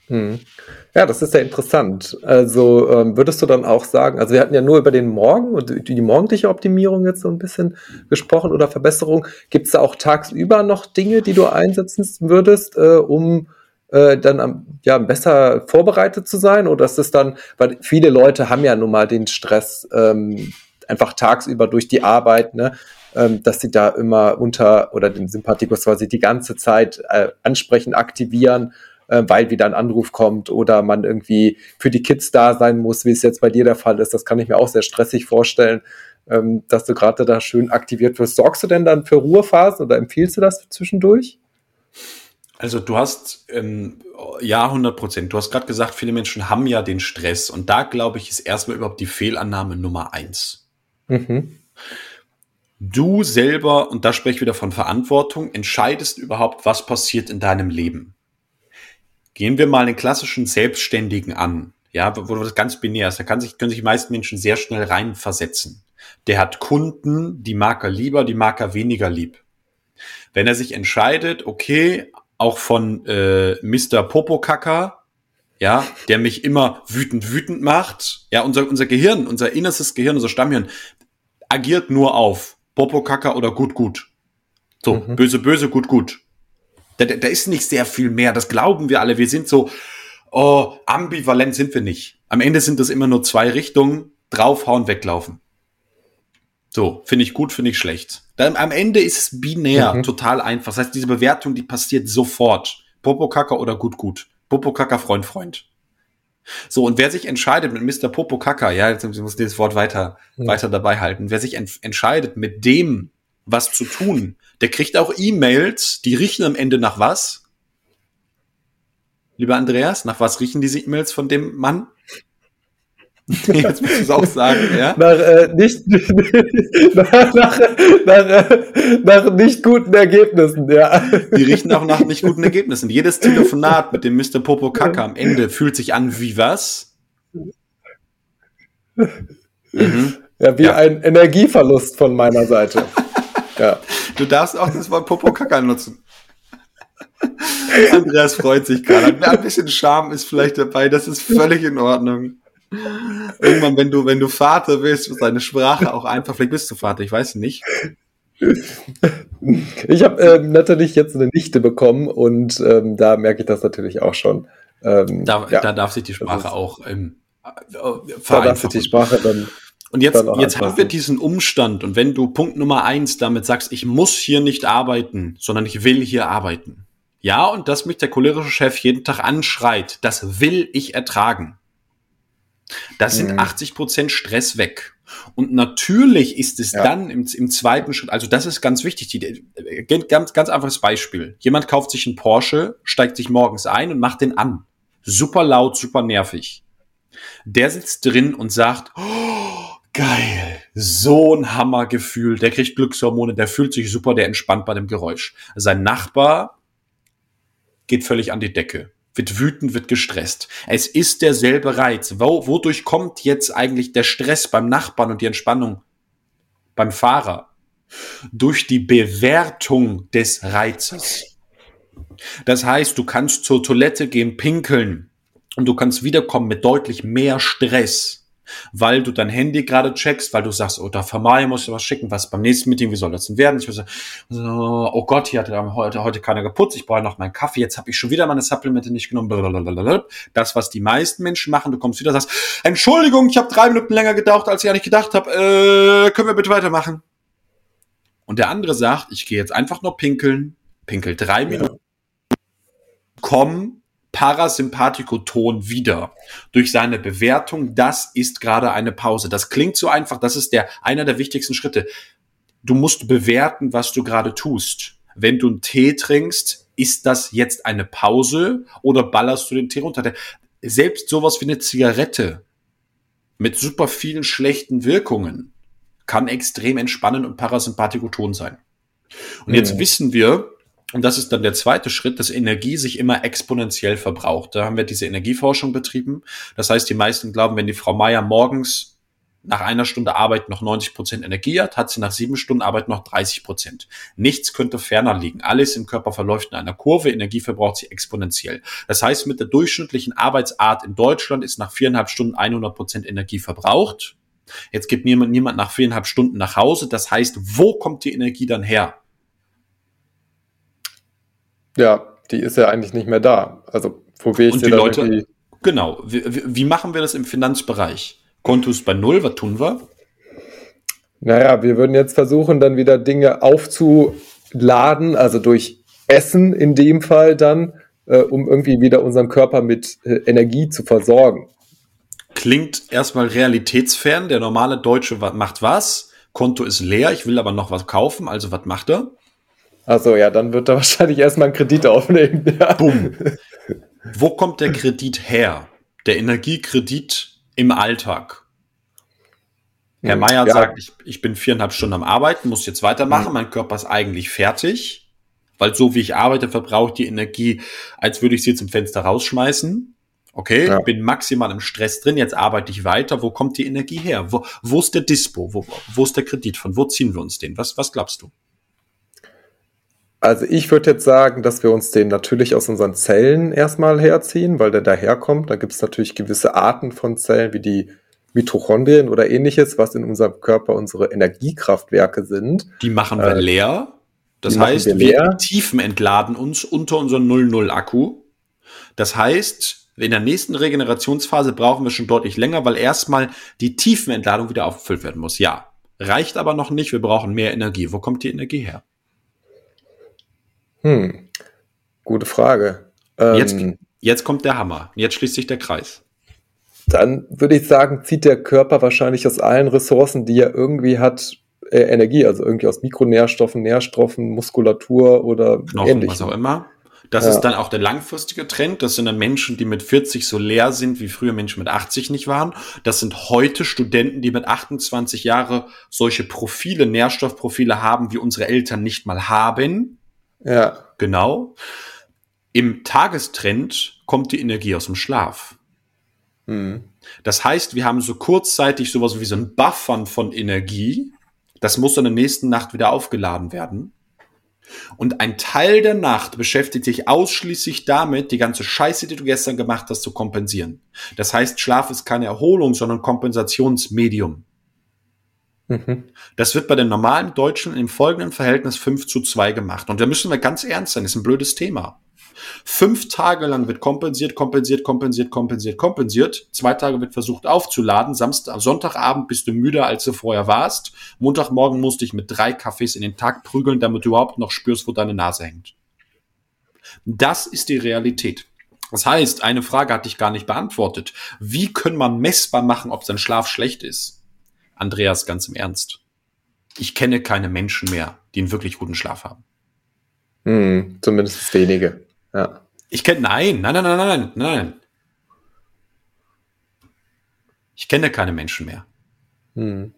Mhm. Ja, das ist ja interessant. Also ähm, würdest du dann auch sagen, also wir hatten ja nur über den Morgen und die morgendliche Optimierung jetzt so ein bisschen gesprochen oder Verbesserung. Gibt es da auch tagsüber noch Dinge, die du einsetzen würdest, äh, um äh, dann am, ja, besser vorbereitet zu sein? Oder ist es dann, weil viele Leute haben ja nun mal den Stress ähm, einfach tagsüber durch die Arbeit, ne? Ähm, dass sie da immer unter oder den Sympathikus quasi die ganze Zeit äh, ansprechen, aktivieren äh, weil wieder ein Anruf kommt oder man irgendwie für die Kids da sein muss, wie es jetzt bei dir der Fall ist. Das kann ich mir auch sehr stressig vorstellen, ähm, dass du gerade da schön aktiviert wirst. Sorgst du denn dann für Ruhephasen oder empfiehlst du das zwischendurch? Also du hast, ähm, ja, 100 Prozent. Du hast gerade gesagt, viele Menschen haben ja den Stress. Und da, glaube ich, ist erstmal überhaupt die Fehlannahme Nummer eins. Mhm. Du selber, und da spreche ich wieder von Verantwortung, entscheidest überhaupt, was passiert in deinem Leben. Gehen wir mal den klassischen Selbstständigen an, ja, wo das ganz binär ist. Da kann sich, können sich die meisten Menschen sehr schnell reinversetzen. Der hat Kunden, die mag er lieber, die mag er weniger lieb. Wenn er sich entscheidet, okay, auch von äh, Mr. Popokacker, ja, der mich immer wütend, wütend macht. Ja, unser, unser Gehirn, unser innerstes Gehirn, unser Stammhirn agiert nur auf Popokacker oder gut, gut. So, mhm. böse, böse, gut, gut. Da, da, ist nicht sehr viel mehr. Das glauben wir alle. Wir sind so, oh, ambivalent sind wir nicht. Am Ende sind das immer nur zwei Richtungen. Draufhauen, weglaufen. So, finde ich gut, finde ich schlecht. Dann, am Ende ist es binär, mhm. total einfach. Das heißt, diese Bewertung, die passiert sofort. Popokacker oder gut, gut. Popokacker, Freund, Freund. So, und wer sich entscheidet mit Mr. Popokacker, ja, jetzt muss ich dieses Wort weiter, mhm. weiter dabei halten, wer sich ent entscheidet, mit dem was zu tun, der kriegt auch E-Mails, die riechen am Ende nach was? Lieber Andreas, nach was riechen diese E-Mails von dem Mann? Jetzt musst du es auch sagen, ja? Nach, äh, nicht, nach, nach, nach, nach nicht guten Ergebnissen, ja. Die riechen auch nach nicht guten Ergebnissen. Jedes Telefonat mit dem Mr. Popo Kaka am Ende fühlt sich an wie was? Mhm. Ja, wie ja. ein Energieverlust von meiner Seite. Ja. Du darfst auch das Wort Popo Kaka nutzen. Andreas freut sich gerade. Ein bisschen Charme ist vielleicht dabei, das ist völlig in Ordnung. Irgendwann, wenn du, wenn du Vater bist, ist deine Sprache auch einfach, vielleicht bist du Vater, ich weiß nicht. Ich habe äh, natürlich jetzt eine Nichte bekommen und ähm, da merke ich das natürlich auch schon. Ähm, da, ja, da darf sich die Sprache auch ähm, äh, da darf sich die Sprache dann und jetzt, jetzt haben wir diesen Umstand und wenn du Punkt Nummer eins damit sagst, ich muss hier nicht arbeiten, sondern ich will hier arbeiten. Ja, und dass mich der cholerische Chef jeden Tag anschreit, das will ich ertragen. Da sind mhm. 80 Prozent Stress weg. Und natürlich ist es ja. dann im, im, zweiten Schritt, also das ist ganz wichtig, die, ganz, ganz einfaches Beispiel. Jemand kauft sich einen Porsche, steigt sich morgens ein und macht den an. Super laut, super nervig. Der sitzt drin und sagt, oh, geil, so ein Hammergefühl, der kriegt Glückshormone, der fühlt sich super, der entspannt bei dem Geräusch. Sein Nachbar geht völlig an die Decke wird wütend, wird gestresst. Es ist derselbe Reiz. Wo, wodurch kommt jetzt eigentlich der Stress beim Nachbarn und die Entspannung beim Fahrer? Durch die Bewertung des Reizes. Das heißt, du kannst zur Toilette gehen, pinkeln und du kannst wiederkommen mit deutlich mehr Stress weil du dein Handy gerade checkst, weil du sagst, oh, da Vermai muss ich was schicken, was beim nächsten Meeting, wie soll das denn werden? Ich muss sagen, oh Gott, hier hat heute, heute keiner geputzt, ich brauche noch meinen Kaffee, jetzt habe ich schon wieder meine Supplemente nicht genommen. Das, was die meisten Menschen machen, du kommst wieder, sagst, Entschuldigung, ich habe drei Minuten länger gedauert, als ich eigentlich gedacht habe, äh, können wir bitte weitermachen? Und der andere sagt, ich gehe jetzt einfach nur pinkeln, pinkel drei Minuten, komm Parasympathikoton wieder durch seine Bewertung, das ist gerade eine Pause. Das klingt so einfach, das ist der einer der wichtigsten Schritte. Du musst bewerten, was du gerade tust. Wenn du einen Tee trinkst, ist das jetzt eine Pause oder ballerst du den Tee runter? Selbst sowas wie eine Zigarette mit super vielen schlechten Wirkungen kann extrem entspannend und Parasympathikoton sein. Und jetzt mhm. wissen wir, und das ist dann der zweite Schritt, dass Energie sich immer exponentiell verbraucht. Da haben wir diese Energieforschung betrieben. Das heißt, die meisten glauben, wenn die Frau Meier morgens nach einer Stunde Arbeit noch 90 Prozent Energie hat, hat sie nach sieben Stunden Arbeit noch 30 Prozent. Nichts könnte ferner liegen. Alles im Körper verläuft in einer Kurve. Energie verbraucht sie exponentiell. Das heißt, mit der durchschnittlichen Arbeitsart in Deutschland ist nach viereinhalb Stunden 100 Prozent Energie verbraucht. Jetzt gibt niemand, niemand nach viereinhalb Stunden nach Hause. Das heißt, wo kommt die Energie dann her? Ja, die ist ja eigentlich nicht mehr da. Also, wo will ich Und die Leute, irgendwie... Genau. Wie, wie, machen wir das im Finanzbereich? Kontos bei Null, was tun wir? Naja, wir würden jetzt versuchen, dann wieder Dinge aufzuladen, also durch Essen in dem Fall dann, äh, um irgendwie wieder unseren Körper mit äh, Energie zu versorgen. Klingt erstmal realitätsfern. Der normale Deutsche macht was? Konto ist leer, ich will aber noch was kaufen, also was macht er? Also ja, dann wird er wahrscheinlich erstmal einen Kredit aufnehmen. Ja. Bumm. Wo kommt der Kredit her? Der Energiekredit im Alltag. Herr hm, Meier ja. sagt, ich, ich bin viereinhalb Stunden am Arbeiten, muss jetzt weitermachen, mhm. mein Körper ist eigentlich fertig, weil so wie ich arbeite, verbrauche ich die Energie, als würde ich sie zum Fenster rausschmeißen. Okay, ja. bin maximal im Stress drin, jetzt arbeite ich weiter. Wo kommt die Energie her? Wo, wo ist der Dispo? Wo, wo ist der Kredit? Von wo ziehen wir uns den? Was, was glaubst du? Also ich würde jetzt sagen, dass wir uns den natürlich aus unseren Zellen erstmal herziehen, weil der daherkommt. Da gibt es natürlich gewisse Arten von Zellen, wie die Mitochondrien oder ähnliches, was in unserem Körper unsere Energiekraftwerke sind. Die machen wir äh, leer. Das heißt, wir, wir Tiefen entladen uns unter unseren 00-Akku. Das heißt, in der nächsten Regenerationsphase brauchen wir schon deutlich länger, weil erstmal die Tiefenentladung wieder aufgefüllt werden muss. Ja, reicht aber noch nicht. Wir brauchen mehr Energie. Wo kommt die Energie her? Hm, gute Frage. Ähm, jetzt, jetzt kommt der Hammer. Jetzt schließt sich der Kreis. Dann würde ich sagen, zieht der Körper wahrscheinlich aus allen Ressourcen, die er irgendwie hat, äh, Energie, also irgendwie aus Mikronährstoffen, Nährstoffen, Muskulatur oder Knochen, was auch immer. Das ja. ist dann auch der langfristige Trend. Das sind dann Menschen, die mit 40 so leer sind, wie früher Menschen mit 80 nicht waren. Das sind heute Studenten, die mit 28 Jahre solche Profile, Nährstoffprofile haben, wie unsere Eltern nicht mal haben. Ja. Genau. Im Tagestrend kommt die Energie aus dem Schlaf. Mhm. Das heißt, wir haben so kurzzeitig sowas wie so ein Buffern von Energie. Das muss in der nächsten Nacht wieder aufgeladen werden. Und ein Teil der Nacht beschäftigt sich ausschließlich damit, die ganze Scheiße, die du gestern gemacht hast, zu kompensieren. Das heißt, Schlaf ist keine Erholung, sondern Kompensationsmedium. Mhm. Das wird bei den normalen Deutschen im folgenden Verhältnis 5 zu 2 gemacht. Und da müssen wir ganz ernst sein, das ist ein blödes Thema. Fünf Tage lang wird kompensiert, kompensiert, kompensiert, kompensiert, kompensiert. Zwei Tage wird versucht aufzuladen. Samstag, Sonntagabend bist du müder, als du vorher warst. Montagmorgen musst du dich mit drei Kaffees in den Tag prügeln, damit du überhaupt noch spürst, wo deine Nase hängt. Das ist die Realität. Das heißt, eine Frage hatte ich gar nicht beantwortet. Wie können man messbar machen, ob sein Schlaf schlecht ist? Andreas, ganz im Ernst. Ich kenne keine Menschen mehr, die einen wirklich guten Schlaf haben. Hm, zumindest wenige. Ja. Ich kenne, nein, nein, nein, nein, nein, nein. Ich kenne keine Menschen mehr. Hm.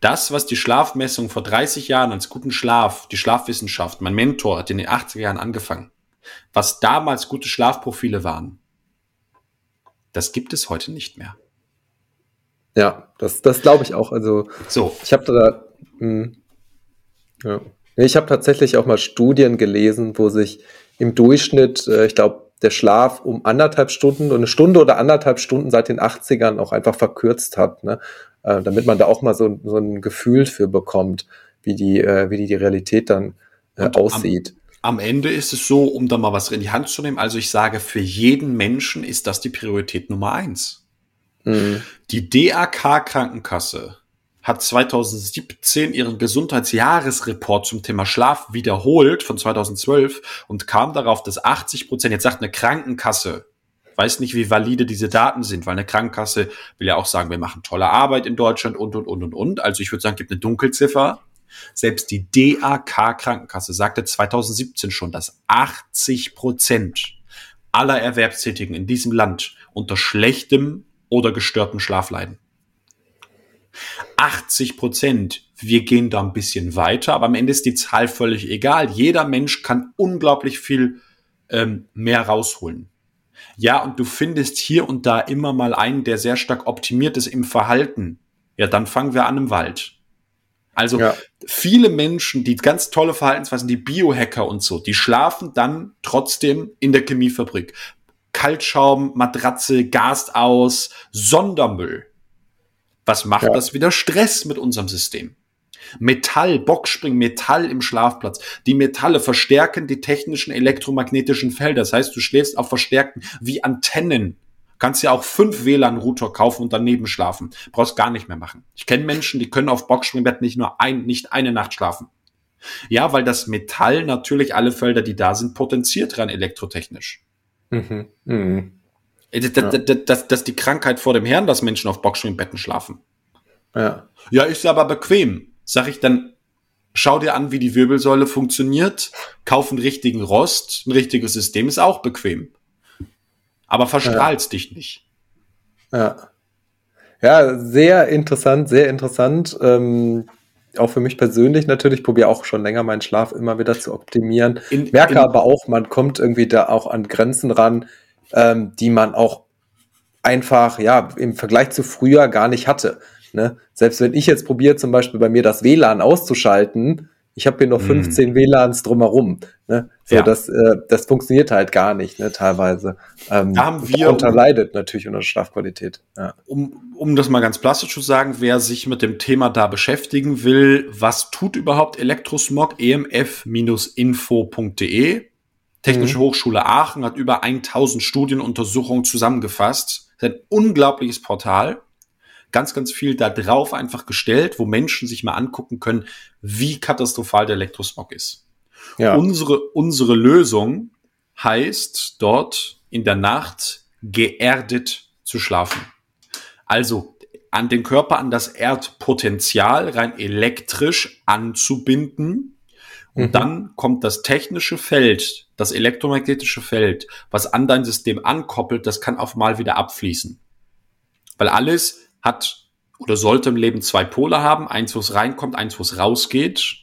Das, was die Schlafmessung vor 30 Jahren als guten Schlaf, die Schlafwissenschaft, mein Mentor hat in den 80er Jahren angefangen, was damals gute Schlafprofile waren, das gibt es heute nicht mehr. Ja, das, das glaube ich auch. Also so. ich habe da, mh, hm, ja. ich habe tatsächlich auch mal Studien gelesen, wo sich im Durchschnitt, äh, ich glaube, der Schlaf um anderthalb Stunden und eine Stunde oder anderthalb Stunden seit den 80ern auch einfach verkürzt hat, ne? Äh, damit man da auch mal so, so ein Gefühl für bekommt, wie die, äh, wie die, die Realität dann äh, aussieht. Am, am Ende ist es so, um da mal was in die Hand zu nehmen, also ich sage, für jeden Menschen ist das die Priorität Nummer eins. Mhm. Die DAK Krankenkasse hat 2017 ihren Gesundheitsjahresreport zum Thema Schlaf wiederholt von 2012 und kam darauf, dass 80 Prozent, jetzt sagt eine Krankenkasse, weiß nicht, wie valide diese Daten sind, weil eine Krankenkasse will ja auch sagen, wir machen tolle Arbeit in Deutschland und, und, und, und, und. Also ich würde sagen, gibt eine Dunkelziffer. Selbst die DAK Krankenkasse sagte 2017 schon, dass 80 Prozent aller Erwerbstätigen in diesem Land unter schlechtem oder gestörten Schlaf leiden. 80 Prozent. Wir gehen da ein bisschen weiter, aber am Ende ist die Zahl völlig egal. Jeder Mensch kann unglaublich viel ähm, mehr rausholen. Ja, und du findest hier und da immer mal einen, der sehr stark optimiert ist im Verhalten. Ja, dann fangen wir an im Wald. Also ja. viele Menschen, die ganz tolle Verhaltensweisen, die Biohacker und so, die schlafen dann trotzdem in der Chemiefabrik. Kaltschaum, Matratze, Gas aus, Sondermüll. Was macht ja. das wieder? Stress mit unserem System. Metall, Boxspring, Metall im Schlafplatz. Die Metalle verstärken die technischen elektromagnetischen Felder. Das heißt, du schläfst auf Verstärkten wie Antennen. Kannst ja auch fünf WLAN-Router kaufen und daneben schlafen. Brauchst gar nicht mehr machen. Ich kenne Menschen, die können auf Boxspringbett nicht nur ein, nicht eine Nacht schlafen. Ja, weil das Metall natürlich alle Felder, die da sind, potenziert rein elektrotechnisch. Mhm. Mhm. Das, das, das, das, das ist die Krankheit vor dem Herrn, dass Menschen auf Boxspringbetten schlafen. Ja. Ja, ist aber bequem. Sag ich dann, schau dir an, wie die Wirbelsäule funktioniert, kauf einen richtigen Rost, ein richtiges System ist auch bequem. Aber verstrahlst ja. dich nicht. Ja. Ja, sehr interessant, sehr interessant. Ähm, auch für mich persönlich natürlich, probiere auch schon länger meinen Schlaf immer wieder zu optimieren. In, Merke in, aber auch, man kommt irgendwie da auch an Grenzen ran, ähm, die man auch einfach, ja, im Vergleich zu früher gar nicht hatte. Ne? Selbst wenn ich jetzt probiere, zum Beispiel bei mir das WLAN auszuschalten, ich habe hier noch 15 mm. WLANs drumherum. Ne? So, ja. das, äh, das funktioniert halt gar nicht, ne, teilweise. Ähm, da haben wir darunter leidet natürlich unter Schlafqualität. Ja. Um, um das mal ganz plastisch zu sagen, wer sich mit dem Thema da beschäftigen will, was tut überhaupt Elektrosmog? emf-info.de Technische mhm. Hochschule Aachen hat über 1000 Studienuntersuchungen zusammengefasst. Das ist ein unglaubliches Portal. Ganz, ganz viel da drauf einfach gestellt, wo Menschen sich mal angucken können, wie katastrophal der Elektrosmog ist. Ja. Unsere, unsere Lösung heißt dort in der Nacht geerdet zu schlafen. Also an den Körper, an das Erdpotenzial rein elektrisch anzubinden und mhm. dann kommt das technische Feld, das elektromagnetische Feld, was an dein System ankoppelt, das kann auf mal wieder abfließen. Weil alles hat oder sollte im Leben zwei Pole haben, eins, wo es reinkommt, eins, wo es rausgeht.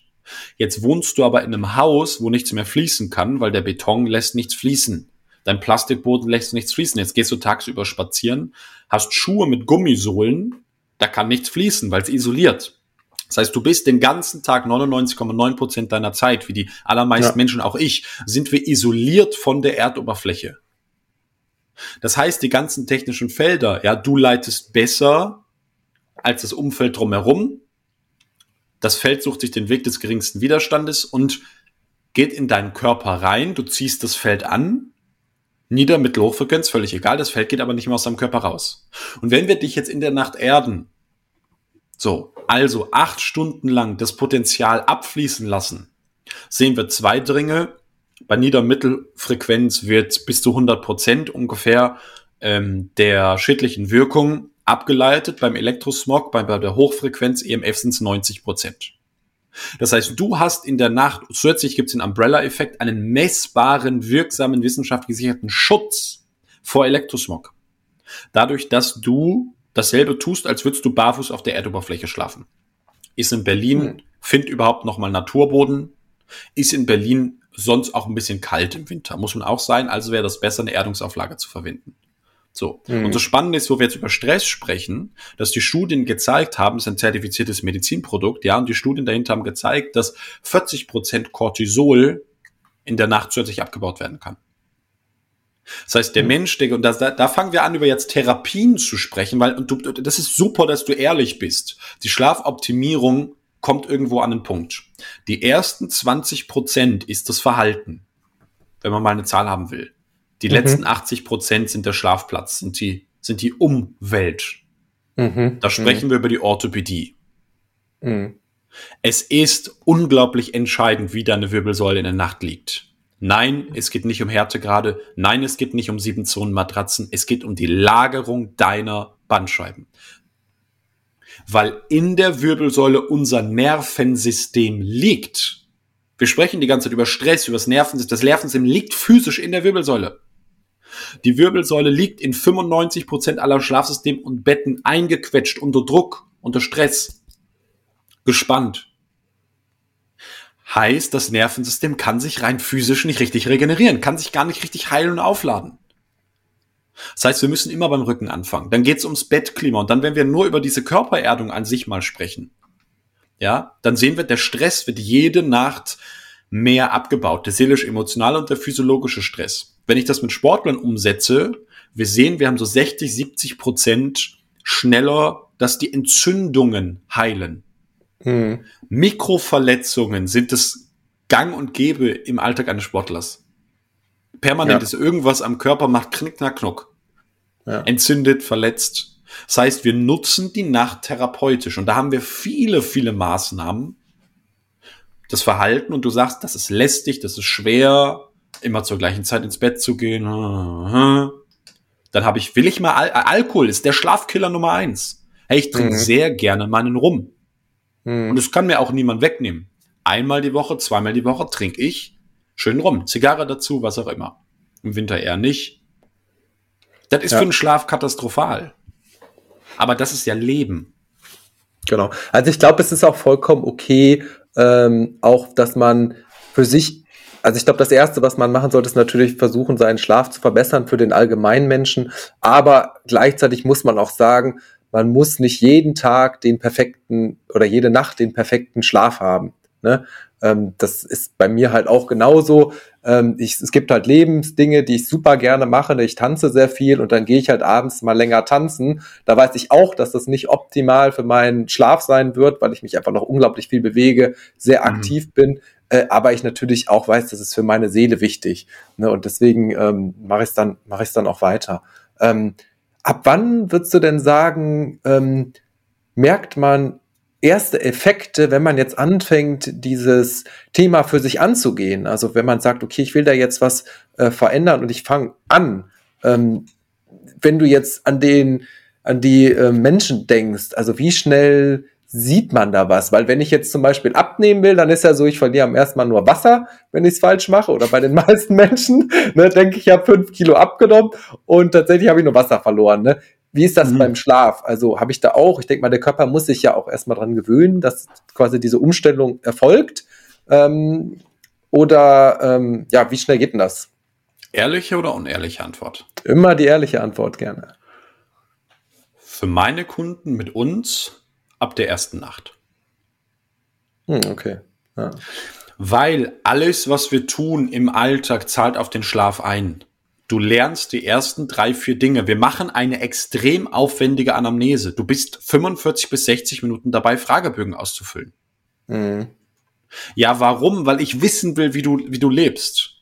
Jetzt wohnst du aber in einem Haus, wo nichts mehr fließen kann, weil der Beton lässt nichts fließen. Dein Plastikboden lässt nichts fließen. Jetzt gehst du tagsüber spazieren, hast Schuhe mit Gummisohlen, da kann nichts fließen, weil es isoliert. Das heißt, du bist den ganzen Tag 99,9 Prozent deiner Zeit, wie die allermeisten ja. Menschen, auch ich, sind wir isoliert von der Erdoberfläche. Das heißt, die ganzen technischen Felder, ja, du leitest besser als das Umfeld drumherum. Das Feld sucht sich den Weg des geringsten Widerstandes und geht in deinen Körper rein. Du ziehst das Feld an. Nieder, Mittel, Hochfrequenz, völlig egal. Das Feld geht aber nicht mehr aus deinem Körper raus. Und wenn wir dich jetzt in der Nacht erden, so, also acht Stunden lang das Potenzial abfließen lassen, sehen wir zwei Dringe. Bei Niedermittelfrequenz wird bis zu 100 Prozent ungefähr ähm, der schädlichen Wirkung abgeleitet. Beim Elektrosmog, bei, bei der Hochfrequenz EMF sind es 90 Prozent. Das heißt, du hast in der Nacht, zusätzlich gibt es den Umbrella-Effekt, einen messbaren, wirksamen, wissenschaftlich gesicherten Schutz vor Elektrosmog. Dadurch, dass du dasselbe tust, als würdest du barfuß auf der Erdoberfläche schlafen. Ist in Berlin, mhm. find überhaupt noch mal Naturboden, ist in Berlin sonst auch ein bisschen kalt im Winter, muss man auch sein, also wäre das besser, eine Erdungsauflage zu verwenden. So. Mhm. Und das Spannende ist, wo wir jetzt über Stress sprechen, dass die Studien gezeigt haben, es ist ein zertifiziertes Medizinprodukt, ja, und die Studien dahinter haben gezeigt, dass 40 Prozent Cortisol in der Nacht zusätzlich abgebaut werden kann. Das heißt, der mhm. Mensch, der, und da, da fangen wir an, über jetzt Therapien zu sprechen, weil, und du, das ist super, dass du ehrlich bist. Die Schlafoptimierung kommt irgendwo an den Punkt. Die ersten 20 Prozent ist das Verhalten, wenn man mal eine Zahl haben will. Die mhm. letzten 80 Prozent sind der Schlafplatz, sind die, sind die Umwelt. Mhm. Da sprechen mhm. wir über die Orthopädie. Mhm. Es ist unglaublich entscheidend, wie deine Wirbelsäule in der Nacht liegt. Nein, es geht nicht um Härtegrade. Nein, es geht nicht um sieben Zonen Matratzen. Es geht um die Lagerung deiner Bandscheiben. Weil in der Wirbelsäule unser Nervensystem liegt. Wir sprechen die ganze Zeit über Stress, über das Nervensystem. Das Nervensystem liegt physisch in der Wirbelsäule. Die Wirbelsäule liegt in 95 Prozent aller Schlafsysteme und Betten eingequetscht, unter Druck, unter Stress, gespannt. Heißt, das Nervensystem kann sich rein physisch nicht richtig regenerieren, kann sich gar nicht richtig heilen und aufladen. Das heißt, wir müssen immer beim Rücken anfangen. Dann geht's ums Bettklima und dann, wenn wir nur über diese Körpererdung an sich mal sprechen, ja, dann sehen wir, der Stress wird jede Nacht mehr abgebaut, der seelisch-emotionale und der physiologische Stress. Wenn ich das mit Sportlern umsetze, wir sehen, wir haben so 60, 70 Prozent schneller, dass die Entzündungen heilen. Mhm. Mikroverletzungen sind das Gang und Gäbe im Alltag eines Sportlers. Permanent ja. ist irgendwas am Körper, macht knick, knack, knuck. Ja. Entzündet, verletzt. Das heißt, wir nutzen die Nacht therapeutisch und da haben wir viele, viele Maßnahmen. Das Verhalten und du sagst, das ist lästig, das ist schwer, immer zur gleichen Zeit ins Bett zu gehen. Dann habe ich, will ich mal, Al Alkohol ist der Schlafkiller Nummer eins. Hey, ich trinke mhm. sehr gerne meinen Rum. Mhm. Und das kann mir auch niemand wegnehmen. einmal die Woche, zweimal die Woche trinke ich schön rum. Zigarre dazu, was auch immer. Im Winter eher nicht. Das ist ja. für den Schlaf katastrophal. Aber das ist ja Leben. Genau. Also ich glaube, es ist auch vollkommen okay, ähm, auch dass man für sich, also ich glaube, das Erste, was man machen sollte, ist natürlich versuchen, seinen Schlaf zu verbessern für den allgemeinen Menschen. Aber gleichzeitig muss man auch sagen, man muss nicht jeden Tag den perfekten oder jede Nacht den perfekten Schlaf haben. Ne? Ähm, das ist bei mir halt auch genauso. Ähm, ich, es gibt halt Lebensdinge, die ich super gerne mache. Ich tanze sehr viel und dann gehe ich halt abends mal länger tanzen. Da weiß ich auch, dass das nicht optimal für meinen Schlaf sein wird, weil ich mich einfach noch unglaublich viel bewege, sehr mhm. aktiv bin. Äh, aber ich natürlich auch weiß, das ist für meine Seele wichtig. Ne? Und deswegen ähm, mache ich es dann, mache ich dann auch weiter. Ähm, ab wann würdest du denn sagen, ähm, merkt man erste Effekte, wenn man jetzt anfängt, dieses Thema für sich anzugehen? Also wenn man sagt, okay, ich will da jetzt was äh, verändern und ich fange an. Ähm, wenn du jetzt an den, an die äh, Menschen denkst, also wie schnell sieht man da was? Weil wenn ich jetzt zum Beispiel abnehmen will, dann ist ja so, ich verliere am ersten Mal nur Wasser, wenn ich es falsch mache. Oder bei den meisten Menschen, ne, denke ich, ich habe fünf Kilo abgenommen und tatsächlich habe ich nur Wasser verloren. Ne? Wie ist das mhm. beim Schlaf? Also habe ich da auch, ich denke mal, der Körper muss sich ja auch erstmal dran gewöhnen, dass quasi diese Umstellung erfolgt. Ähm, oder ähm, ja, wie schnell geht denn das? Ehrliche oder unehrliche Antwort? Immer die ehrliche Antwort gerne. Für meine Kunden mit uns ab der ersten Nacht. Hm, okay. Ja. Weil alles, was wir tun im Alltag, zahlt auf den Schlaf ein. Du lernst die ersten drei, vier Dinge. Wir machen eine extrem aufwendige Anamnese. Du bist 45 bis 60 Minuten dabei, Fragebögen auszufüllen. Mhm. Ja, warum? Weil ich wissen will, wie du, wie du lebst.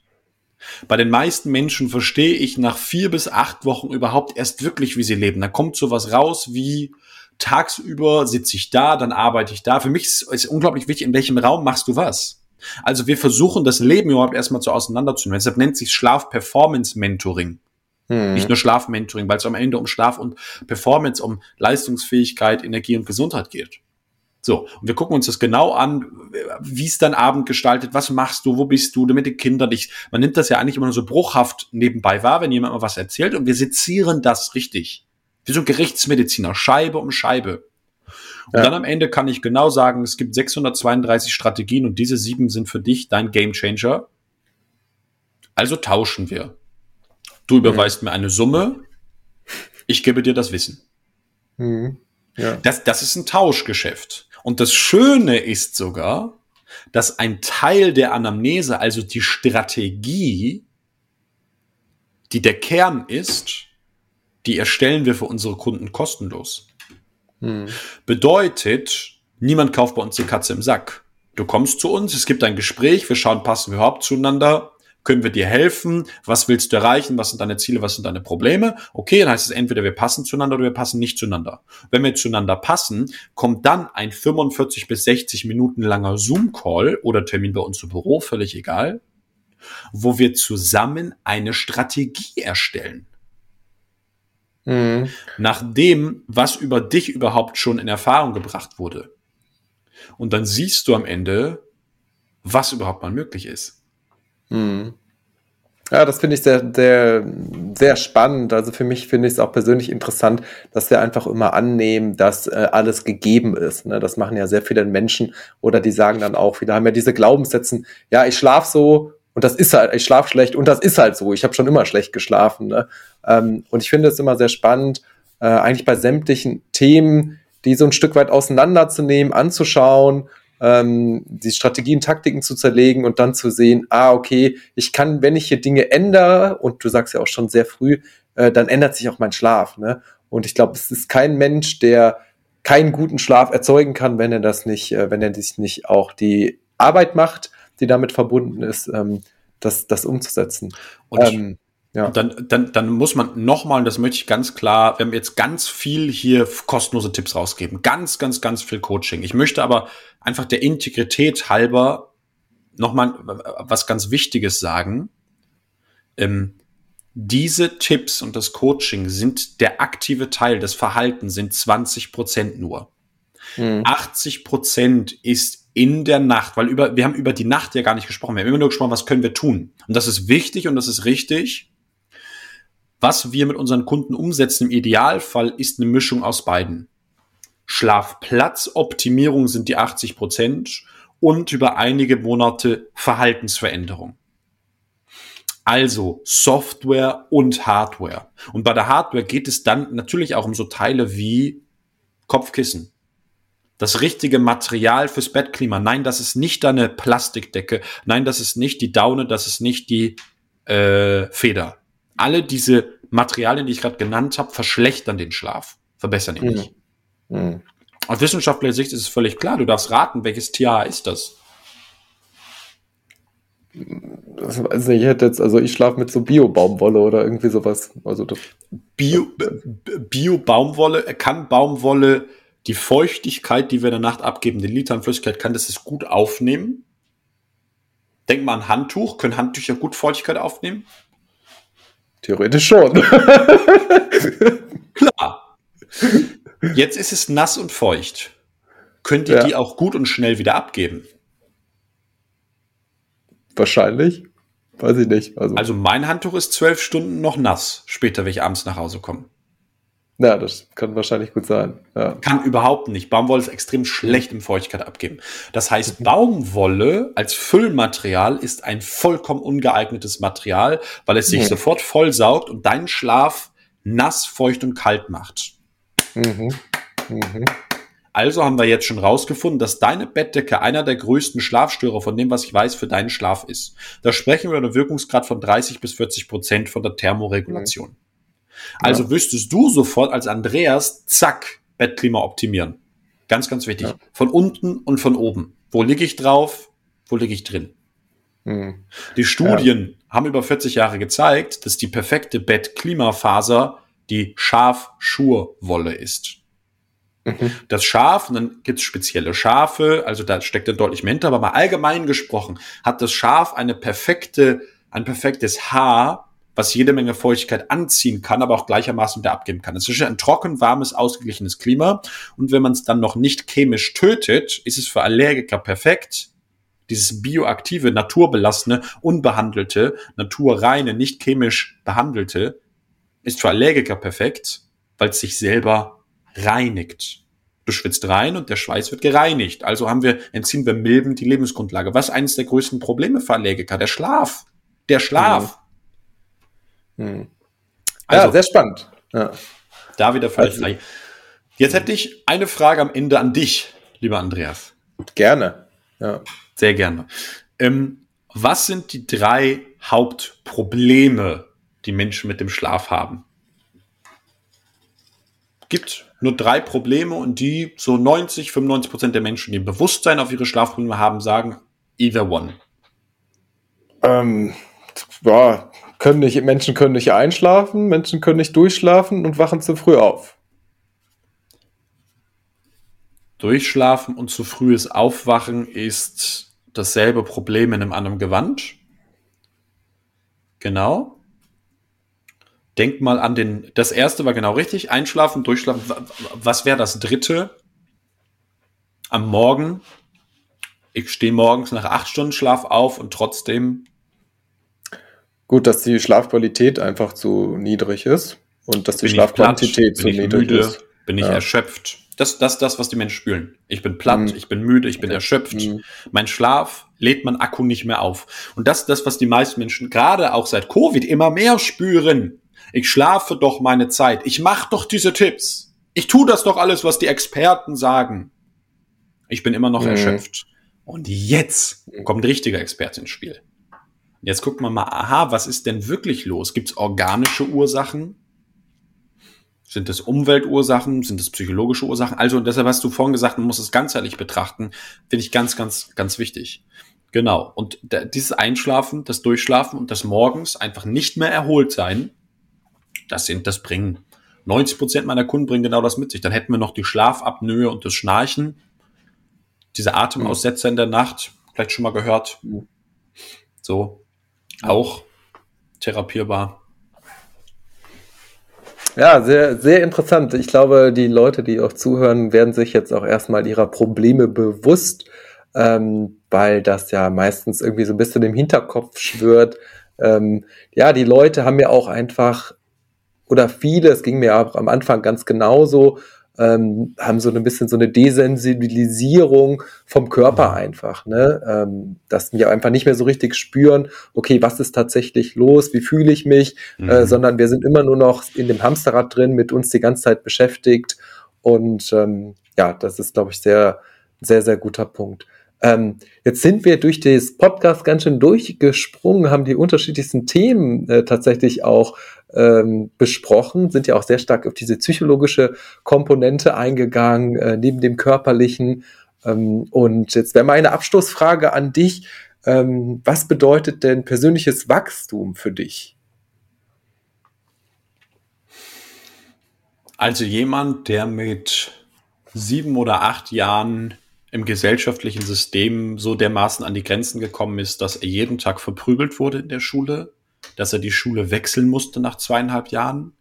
Bei den meisten Menschen verstehe ich nach vier bis acht Wochen überhaupt erst wirklich, wie sie leben. Da kommt sowas raus wie tagsüber sitze ich da, dann arbeite ich da. Für mich ist es unglaublich wichtig, in welchem Raum machst du was. Also wir versuchen das Leben überhaupt erstmal zu auseinanderzunehmen. Deshalb nennt sich Schlaf-Performance-Mentoring. Hm. Nicht nur Schlaf-Mentoring, weil es am Ende um Schlaf und Performance, um Leistungsfähigkeit, Energie und Gesundheit geht. So, und wir gucken uns das genau an, wie es dein Abend gestaltet, was machst du, wo bist du, mit den Kindern. Ich, man nimmt das ja eigentlich immer nur so bruchhaft nebenbei wahr, wenn jemand mal was erzählt und wir sezieren das richtig. Wie so Gerichtsmediziner, Scheibe um Scheibe. Und ja. dann am Ende kann ich genau sagen, es gibt 632 Strategien und diese sieben sind für dich dein Game Changer. Also tauschen wir. Du überweist mhm. mir eine Summe, ich gebe dir das Wissen. Mhm. Ja. Das, das ist ein Tauschgeschäft. Und das Schöne ist sogar, dass ein Teil der Anamnese, also die Strategie, die der Kern ist, die erstellen wir für unsere Kunden kostenlos. Hm. Bedeutet, niemand kauft bei uns die Katze im Sack. Du kommst zu uns, es gibt ein Gespräch, wir schauen, passen wir überhaupt zueinander, können wir dir helfen, was willst du erreichen, was sind deine Ziele, was sind deine Probleme. Okay, dann heißt es entweder wir passen zueinander oder wir passen nicht zueinander. Wenn wir zueinander passen, kommt dann ein 45 bis 60 Minuten langer Zoom-Call oder Termin bei uns im Büro, völlig egal, wo wir zusammen eine Strategie erstellen. Mhm. Nach dem, was über dich überhaupt schon in Erfahrung gebracht wurde. Und dann siehst du am Ende, was überhaupt mal möglich ist. Mhm. Ja, das finde ich sehr, sehr, sehr spannend. Also für mich finde ich es auch persönlich interessant, dass wir einfach immer annehmen, dass äh, alles gegeben ist. Ne? Das machen ja sehr viele Menschen oder die sagen dann auch wieder, haben ja diese Glaubenssätze, ja, ich schlafe so und das ist halt, ich schlafe schlecht und das ist halt so. Ich habe schon immer schlecht geschlafen. Ne? Ähm, und ich finde es immer sehr spannend, äh, eigentlich bei sämtlichen Themen, die so ein Stück weit auseinanderzunehmen, anzuschauen, ähm, die Strategien, Taktiken zu zerlegen und dann zu sehen, ah, okay, ich kann, wenn ich hier Dinge ändere, und du sagst ja auch schon sehr früh, äh, dann ändert sich auch mein Schlaf. Ne? Und ich glaube, es ist kein Mensch, der keinen guten Schlaf erzeugen kann, wenn er das nicht, äh, wenn er sich nicht auch die Arbeit macht, die damit verbunden ist, ähm, das, das umzusetzen. Und ähm, ja. dann, dann, dann muss man nochmal, und das möchte ich ganz klar, wir haben jetzt ganz viel hier kostenlose Tipps rausgeben. Ganz, ganz, ganz viel Coaching. Ich möchte aber einfach der Integrität halber nochmal was ganz Wichtiges sagen. Ähm, diese Tipps und das Coaching sind der aktive Teil des Verhaltens, sind 20 Prozent nur. Mhm. 80 Prozent ist in der Nacht, weil über, wir haben über die Nacht ja gar nicht gesprochen. Wir haben immer nur gesprochen, was können wir tun. Und das ist wichtig und das ist richtig. Was wir mit unseren Kunden umsetzen im Idealfall ist eine Mischung aus beiden. Schlafplatzoptimierung sind die 80 Prozent und über einige Monate Verhaltensveränderung. Also Software und Hardware. Und bei der Hardware geht es dann natürlich auch um so Teile wie Kopfkissen. Das richtige Material fürs Bettklima. Nein, das ist nicht deine Plastikdecke. Nein, das ist nicht die Daune, das ist nicht die äh, Feder. Alle diese Materialien, die ich gerade genannt habe, verschlechtern den Schlaf, verbessern ihn nicht. Mhm. Aus wissenschaftlicher Sicht ist es völlig klar. Du darfst raten, welches TH ist das? Also ich hätte jetzt, also ich schlafe mit so Bio-Baumwolle oder irgendwie sowas. Also das, Bio, Bio-Baumwolle, kann Baumwolle die Feuchtigkeit, die wir in der Nacht abgeben, den Litern Flüssigkeit, kann das gut aufnehmen? Denk mal an Handtuch. Können Handtücher gut Feuchtigkeit aufnehmen? Theoretisch schon. Klar. Jetzt ist es nass und feucht. Könnt ihr ja. die auch gut und schnell wieder abgeben? Wahrscheinlich. Weiß ich nicht. Also, also mein Handtuch ist zwölf Stunden noch nass, später, wenn ich abends nach Hause komme. Ja, das kann wahrscheinlich gut sein. Ja. Kann überhaupt nicht. Baumwolle ist extrem schlecht im Feuchtigkeit abgeben. Das heißt, Baumwolle als Füllmaterial ist ein vollkommen ungeeignetes Material, weil es sich mhm. sofort vollsaugt und deinen Schlaf nass, feucht und kalt macht. Mhm. Mhm. Also haben wir jetzt schon rausgefunden, dass deine Bettdecke einer der größten Schlafstörer von dem, was ich weiß, für deinen Schlaf ist. Da sprechen wir über einen Wirkungsgrad von 30 bis 40 Prozent von der Thermoregulation. Also ja. wüsstest du sofort als Andreas, zack, Bettklima optimieren. Ganz, ganz wichtig. Ja. Von unten und von oben. Wo liege ich drauf? Wo liege ich drin? Mhm. Die Studien ja. haben über 40 Jahre gezeigt, dass die perfekte Bettklimafaser die Schafschurwolle ist. Mhm. Das Schaf, und dann gibt es spezielle Schafe, also da steckt dann deutlich mehr hinter, aber mal allgemein gesprochen, hat das Schaf eine perfekte, ein perfektes Haar, was jede Menge Feuchtigkeit anziehen kann, aber auch gleichermaßen wieder abgeben kann. Es ist ein trocken, warmes, ausgeglichenes Klima. Und wenn man es dann noch nicht chemisch tötet, ist es für Allergiker perfekt. Dieses bioaktive, naturbelassene, unbehandelte, naturreine, nicht chemisch behandelte, ist für Allergiker perfekt, weil es sich selber reinigt. Du schwitzt rein und der Schweiß wird gereinigt. Also haben wir, entziehen wir Milben die Lebensgrundlage. Was eines der größten Probleme für Allergiker? Der Schlaf. Der Schlaf. Mhm. Mhm. Also, ja, sehr spannend. Ja. Da wieder völlig also. Jetzt hätte ich eine Frage am Ende an dich, lieber Andreas. Gerne. Ja. Sehr gerne. Ähm, was sind die drei Hauptprobleme, die Menschen mit dem Schlaf haben? Gibt nur drei Probleme und die so 90, 95 Prozent der Menschen, die Bewusstsein auf ihre Schlafprobleme haben, sagen either one. Ähm, ja, können nicht, Menschen können nicht einschlafen, Menschen können nicht durchschlafen und wachen zu früh auf. Durchschlafen und zu frühes Aufwachen ist dasselbe Problem in einem anderen Gewand. Genau. Denk mal an den, das erste war genau richtig, einschlafen, durchschlafen. Was wäre das dritte? Am Morgen. Ich stehe morgens nach acht Stunden Schlaf auf und trotzdem. Gut, dass die Schlafqualität einfach zu niedrig ist und dass die Schlafquantität zu niedrig müde, ist. Bin ich ja. erschöpft. Das, das, das, was die Menschen spüren. Ich bin platt, mhm. ich bin müde, ich bin erschöpft. Mhm. Mein Schlaf lädt mein Akku nicht mehr auf. Und das ist das, was die meisten Menschen gerade auch seit Covid immer mehr spüren. Ich schlafe doch meine Zeit. Ich mache doch diese Tipps. Ich tue das doch alles, was die Experten sagen. Ich bin immer noch mhm. erschöpft. Und jetzt kommt ein richtiger Experte ins Spiel. Jetzt guckt man mal, aha, was ist denn wirklich los? Gibt es organische Ursachen? Sind es Umweltursachen? Sind es psychologische Ursachen? Also, und deshalb hast du vorhin gesagt, man muss es ganzheitlich betrachten. Finde ich ganz, ganz, ganz wichtig. Genau. Und dieses Einschlafen, das Durchschlafen und das morgens einfach nicht mehr erholt sein, das sind, das bringen 90 Prozent meiner Kunden bringen genau das mit sich. Dann hätten wir noch die Schlafapnoe und das Schnarchen, diese Atemaussetzer in der Nacht, vielleicht schon mal gehört. So, auch therapierbar. Ja, sehr, sehr interessant. Ich glaube, die Leute, die auch zuhören, werden sich jetzt auch erstmal ihrer Probleme bewusst ähm, weil das ja meistens irgendwie so ein bisschen im Hinterkopf schwört. Ähm, ja, die Leute haben ja auch einfach, oder viele, es ging mir auch am Anfang ganz genauso, ähm, haben so ein bisschen so eine Desensibilisierung vom Körper mhm. einfach, ne? Ähm, dass wir einfach nicht mehr so richtig spüren, okay, was ist tatsächlich los, wie fühle ich mich, äh, mhm. äh, sondern wir sind immer nur noch in dem Hamsterrad drin, mit uns die ganze Zeit beschäftigt. Und ähm, ja, das ist, glaube ich, sehr, sehr, sehr guter Punkt. Ähm, jetzt sind wir durch das Podcast ganz schön durchgesprungen, haben die unterschiedlichsten Themen äh, tatsächlich auch ähm, besprochen, sind ja auch sehr stark auf diese psychologische Komponente eingegangen, äh, neben dem körperlichen. Ähm, und jetzt wäre meine Abschlussfrage an dich. Ähm, was bedeutet denn persönliches Wachstum für dich? Also jemand, der mit sieben oder acht Jahren im gesellschaftlichen System so dermaßen an die Grenzen gekommen ist, dass er jeden Tag verprügelt wurde in der Schule, dass er die Schule wechseln musste nach zweieinhalb Jahren,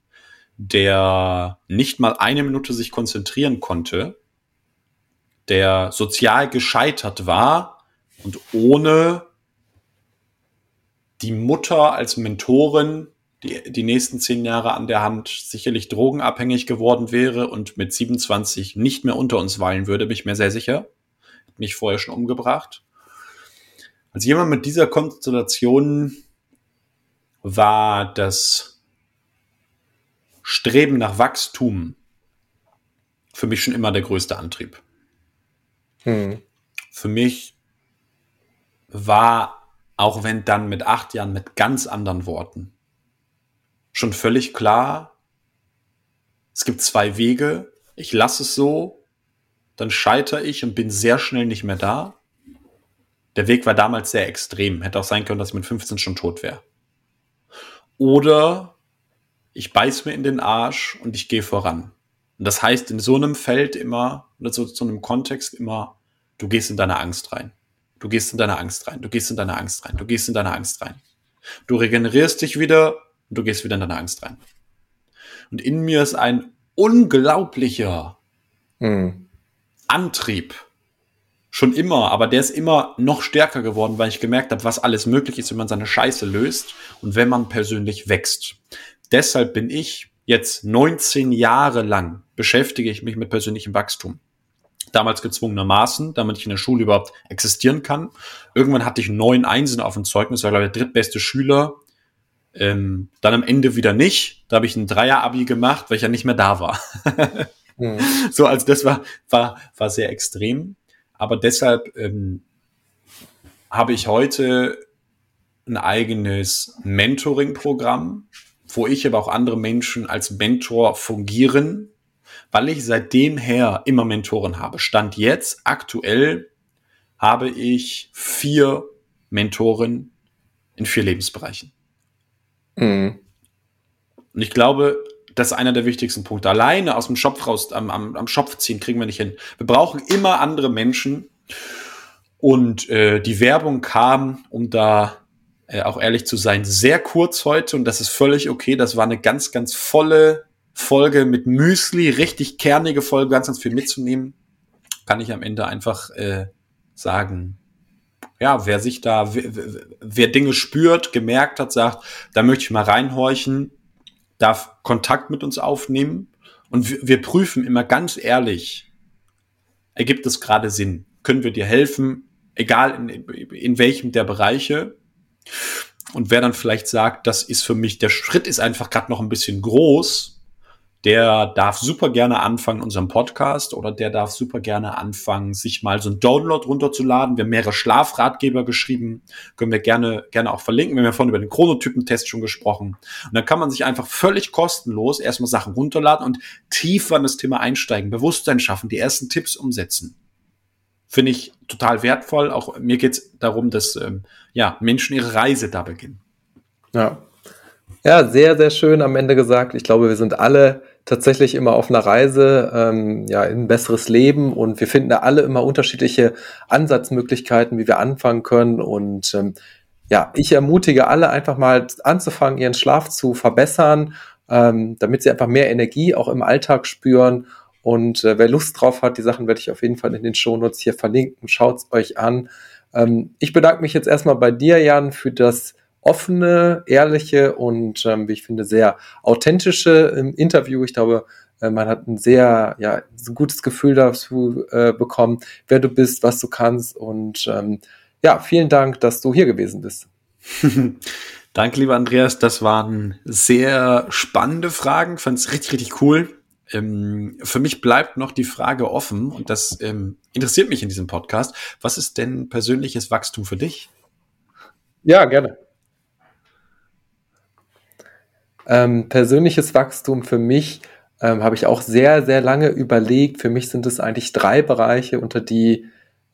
der nicht mal eine Minute sich konzentrieren konnte, der sozial gescheitert war und ohne die Mutter als Mentorin die, die nächsten zehn Jahre an der Hand sicherlich drogenabhängig geworden wäre und mit 27 nicht mehr unter uns weilen würde, bin ich mir sehr sicher. Mich vorher schon umgebracht. Als jemand mit dieser Konstellation war das Streben nach Wachstum für mich schon immer der größte Antrieb. Hm. Für mich war, auch wenn dann mit acht Jahren mit ganz anderen Worten, schon völlig klar, es gibt zwei Wege, ich lasse es so, dann scheitere ich und bin sehr schnell nicht mehr da. Der Weg war damals sehr extrem. Hätte auch sein können, dass ich mit 15 schon tot wäre. Oder ich beiß mir in den Arsch und ich gehe voran. Und das heißt in so einem Feld immer, oder so, so einem Kontext immer, du gehst in deine Angst rein. Du gehst in deine Angst rein. Du gehst in deine Angst rein. Du gehst in deine Angst rein. Du regenerierst dich wieder und du gehst wieder in deine Angst rein. Und in mir ist ein unglaublicher hm. Antrieb. Schon immer, aber der ist immer noch stärker geworden, weil ich gemerkt habe, was alles möglich ist, wenn man seine Scheiße löst und wenn man persönlich wächst. Deshalb bin ich jetzt 19 Jahre lang beschäftige ich mich mit persönlichem Wachstum. Damals gezwungenermaßen, damit ich in der Schule überhaupt existieren kann. Irgendwann hatte ich neun Einsen auf dem Zeugnis, war glaube ich der drittbeste Schüler. Ähm, dann am Ende wieder nicht. Da habe ich ein Dreier-Abi gemacht, weil ich ja nicht mehr da war. mhm. So, also das war, war, war sehr extrem. Aber deshalb ähm, habe ich heute ein eigenes Mentoring-Programm, wo ich aber auch andere Menschen als Mentor fungieren, weil ich seitdem her immer Mentoren habe. Stand jetzt, aktuell, habe ich vier Mentoren in vier Lebensbereichen. Mhm. Und ich glaube, das ist einer der wichtigsten Punkte. Alleine aus dem Schopf raus, am, am, am Schopf ziehen, kriegen wir nicht hin. Wir brauchen immer andere Menschen. Und äh, die Werbung kam, um da äh, auch ehrlich zu sein, sehr kurz heute. Und das ist völlig okay. Das war eine ganz, ganz volle Folge mit Müsli, richtig kernige Folge, ganz, ganz viel mitzunehmen. Kann ich am Ende einfach äh, sagen, ja, wer sich da, wer, wer Dinge spürt, gemerkt hat, sagt, da möchte ich mal reinhorchen, darf Kontakt mit uns aufnehmen und wir, wir prüfen immer ganz ehrlich, ergibt es gerade Sinn? Können wir dir helfen? Egal in, in welchem der Bereiche. Und wer dann vielleicht sagt, das ist für mich, der Schritt ist einfach gerade noch ein bisschen groß, der darf super gerne anfangen, unseren Podcast oder der darf super gerne anfangen, sich mal so ein Download runterzuladen. Wir haben mehrere Schlafratgeber geschrieben, können wir gerne, gerne auch verlinken. Wir haben ja vorhin über den Chronotypen-Test schon gesprochen. Und dann kann man sich einfach völlig kostenlos erstmal Sachen runterladen und tiefer in das Thema einsteigen, Bewusstsein schaffen, die ersten Tipps umsetzen. Finde ich total wertvoll. Auch mir geht es darum, dass ähm, ja, Menschen ihre Reise da beginnen. Ja. Ja, sehr, sehr schön am Ende gesagt. Ich glaube, wir sind alle tatsächlich immer auf einer Reise ähm, ja, in ein besseres Leben und wir finden da alle immer unterschiedliche Ansatzmöglichkeiten, wie wir anfangen können. Und ähm, ja, ich ermutige alle einfach mal anzufangen, ihren Schlaf zu verbessern, ähm, damit sie einfach mehr Energie auch im Alltag spüren Und äh, wer Lust drauf hat, die Sachen werde ich auf jeden Fall in den Shownotes hier verlinken. Schaut es euch an. Ähm, ich bedanke mich jetzt erstmal bei dir, Jan, für das offene, ehrliche und, ähm, wie ich finde, sehr authentische ähm, Interview. Ich glaube, äh, man hat ein sehr ja, ein gutes Gefühl dazu äh, bekommen, wer du bist, was du kannst. Und ähm, ja, vielen Dank, dass du hier gewesen bist. Danke, lieber Andreas. Das waren sehr spannende Fragen. Fand es richtig, richtig cool. Ähm, für mich bleibt noch die Frage offen und das ähm, interessiert mich in diesem Podcast. Was ist denn persönliches Wachstum für dich? Ja, gerne. Ähm, persönliches Wachstum für mich ähm, habe ich auch sehr, sehr lange überlegt. Für mich sind es eigentlich drei Bereiche, unter die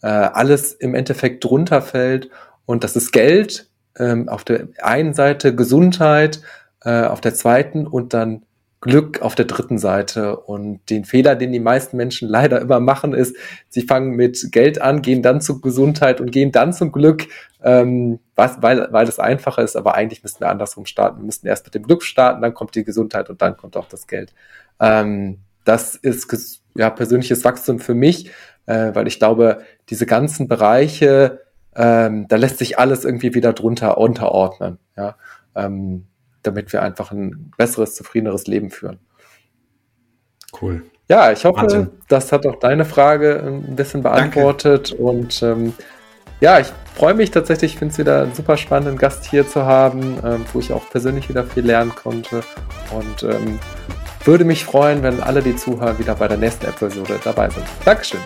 äh, alles im Endeffekt drunter fällt. Und das ist Geld, ähm, auf der einen Seite Gesundheit, äh, auf der zweiten und dann Glück auf der dritten Seite. Und den Fehler, den die meisten Menschen leider immer machen, ist, sie fangen mit Geld an, gehen dann zur Gesundheit und gehen dann zum Glück, ähm, was, weil, weil das einfacher ist. Aber eigentlich müssten wir andersrum starten. Wir müssten erst mit dem Glück starten, dann kommt die Gesundheit und dann kommt auch das Geld. Ähm, das ist ja persönliches Wachstum für mich, äh, weil ich glaube, diese ganzen Bereiche, ähm, da lässt sich alles irgendwie wieder drunter unterordnen. Ja. Ähm, damit wir einfach ein besseres, zufriedeneres Leben führen. Cool. Ja, ich hoffe, Wahnsinn. das hat auch deine Frage ein bisschen beantwortet. Danke. Und ähm, ja, ich freue mich tatsächlich. Ich finde es wieder einen super spannenden Gast hier zu haben, ähm, wo ich auch persönlich wieder viel lernen konnte. Und ähm, würde mich freuen, wenn alle, die zuhören, wieder bei der nächsten Episode dabei sind. Dankeschön.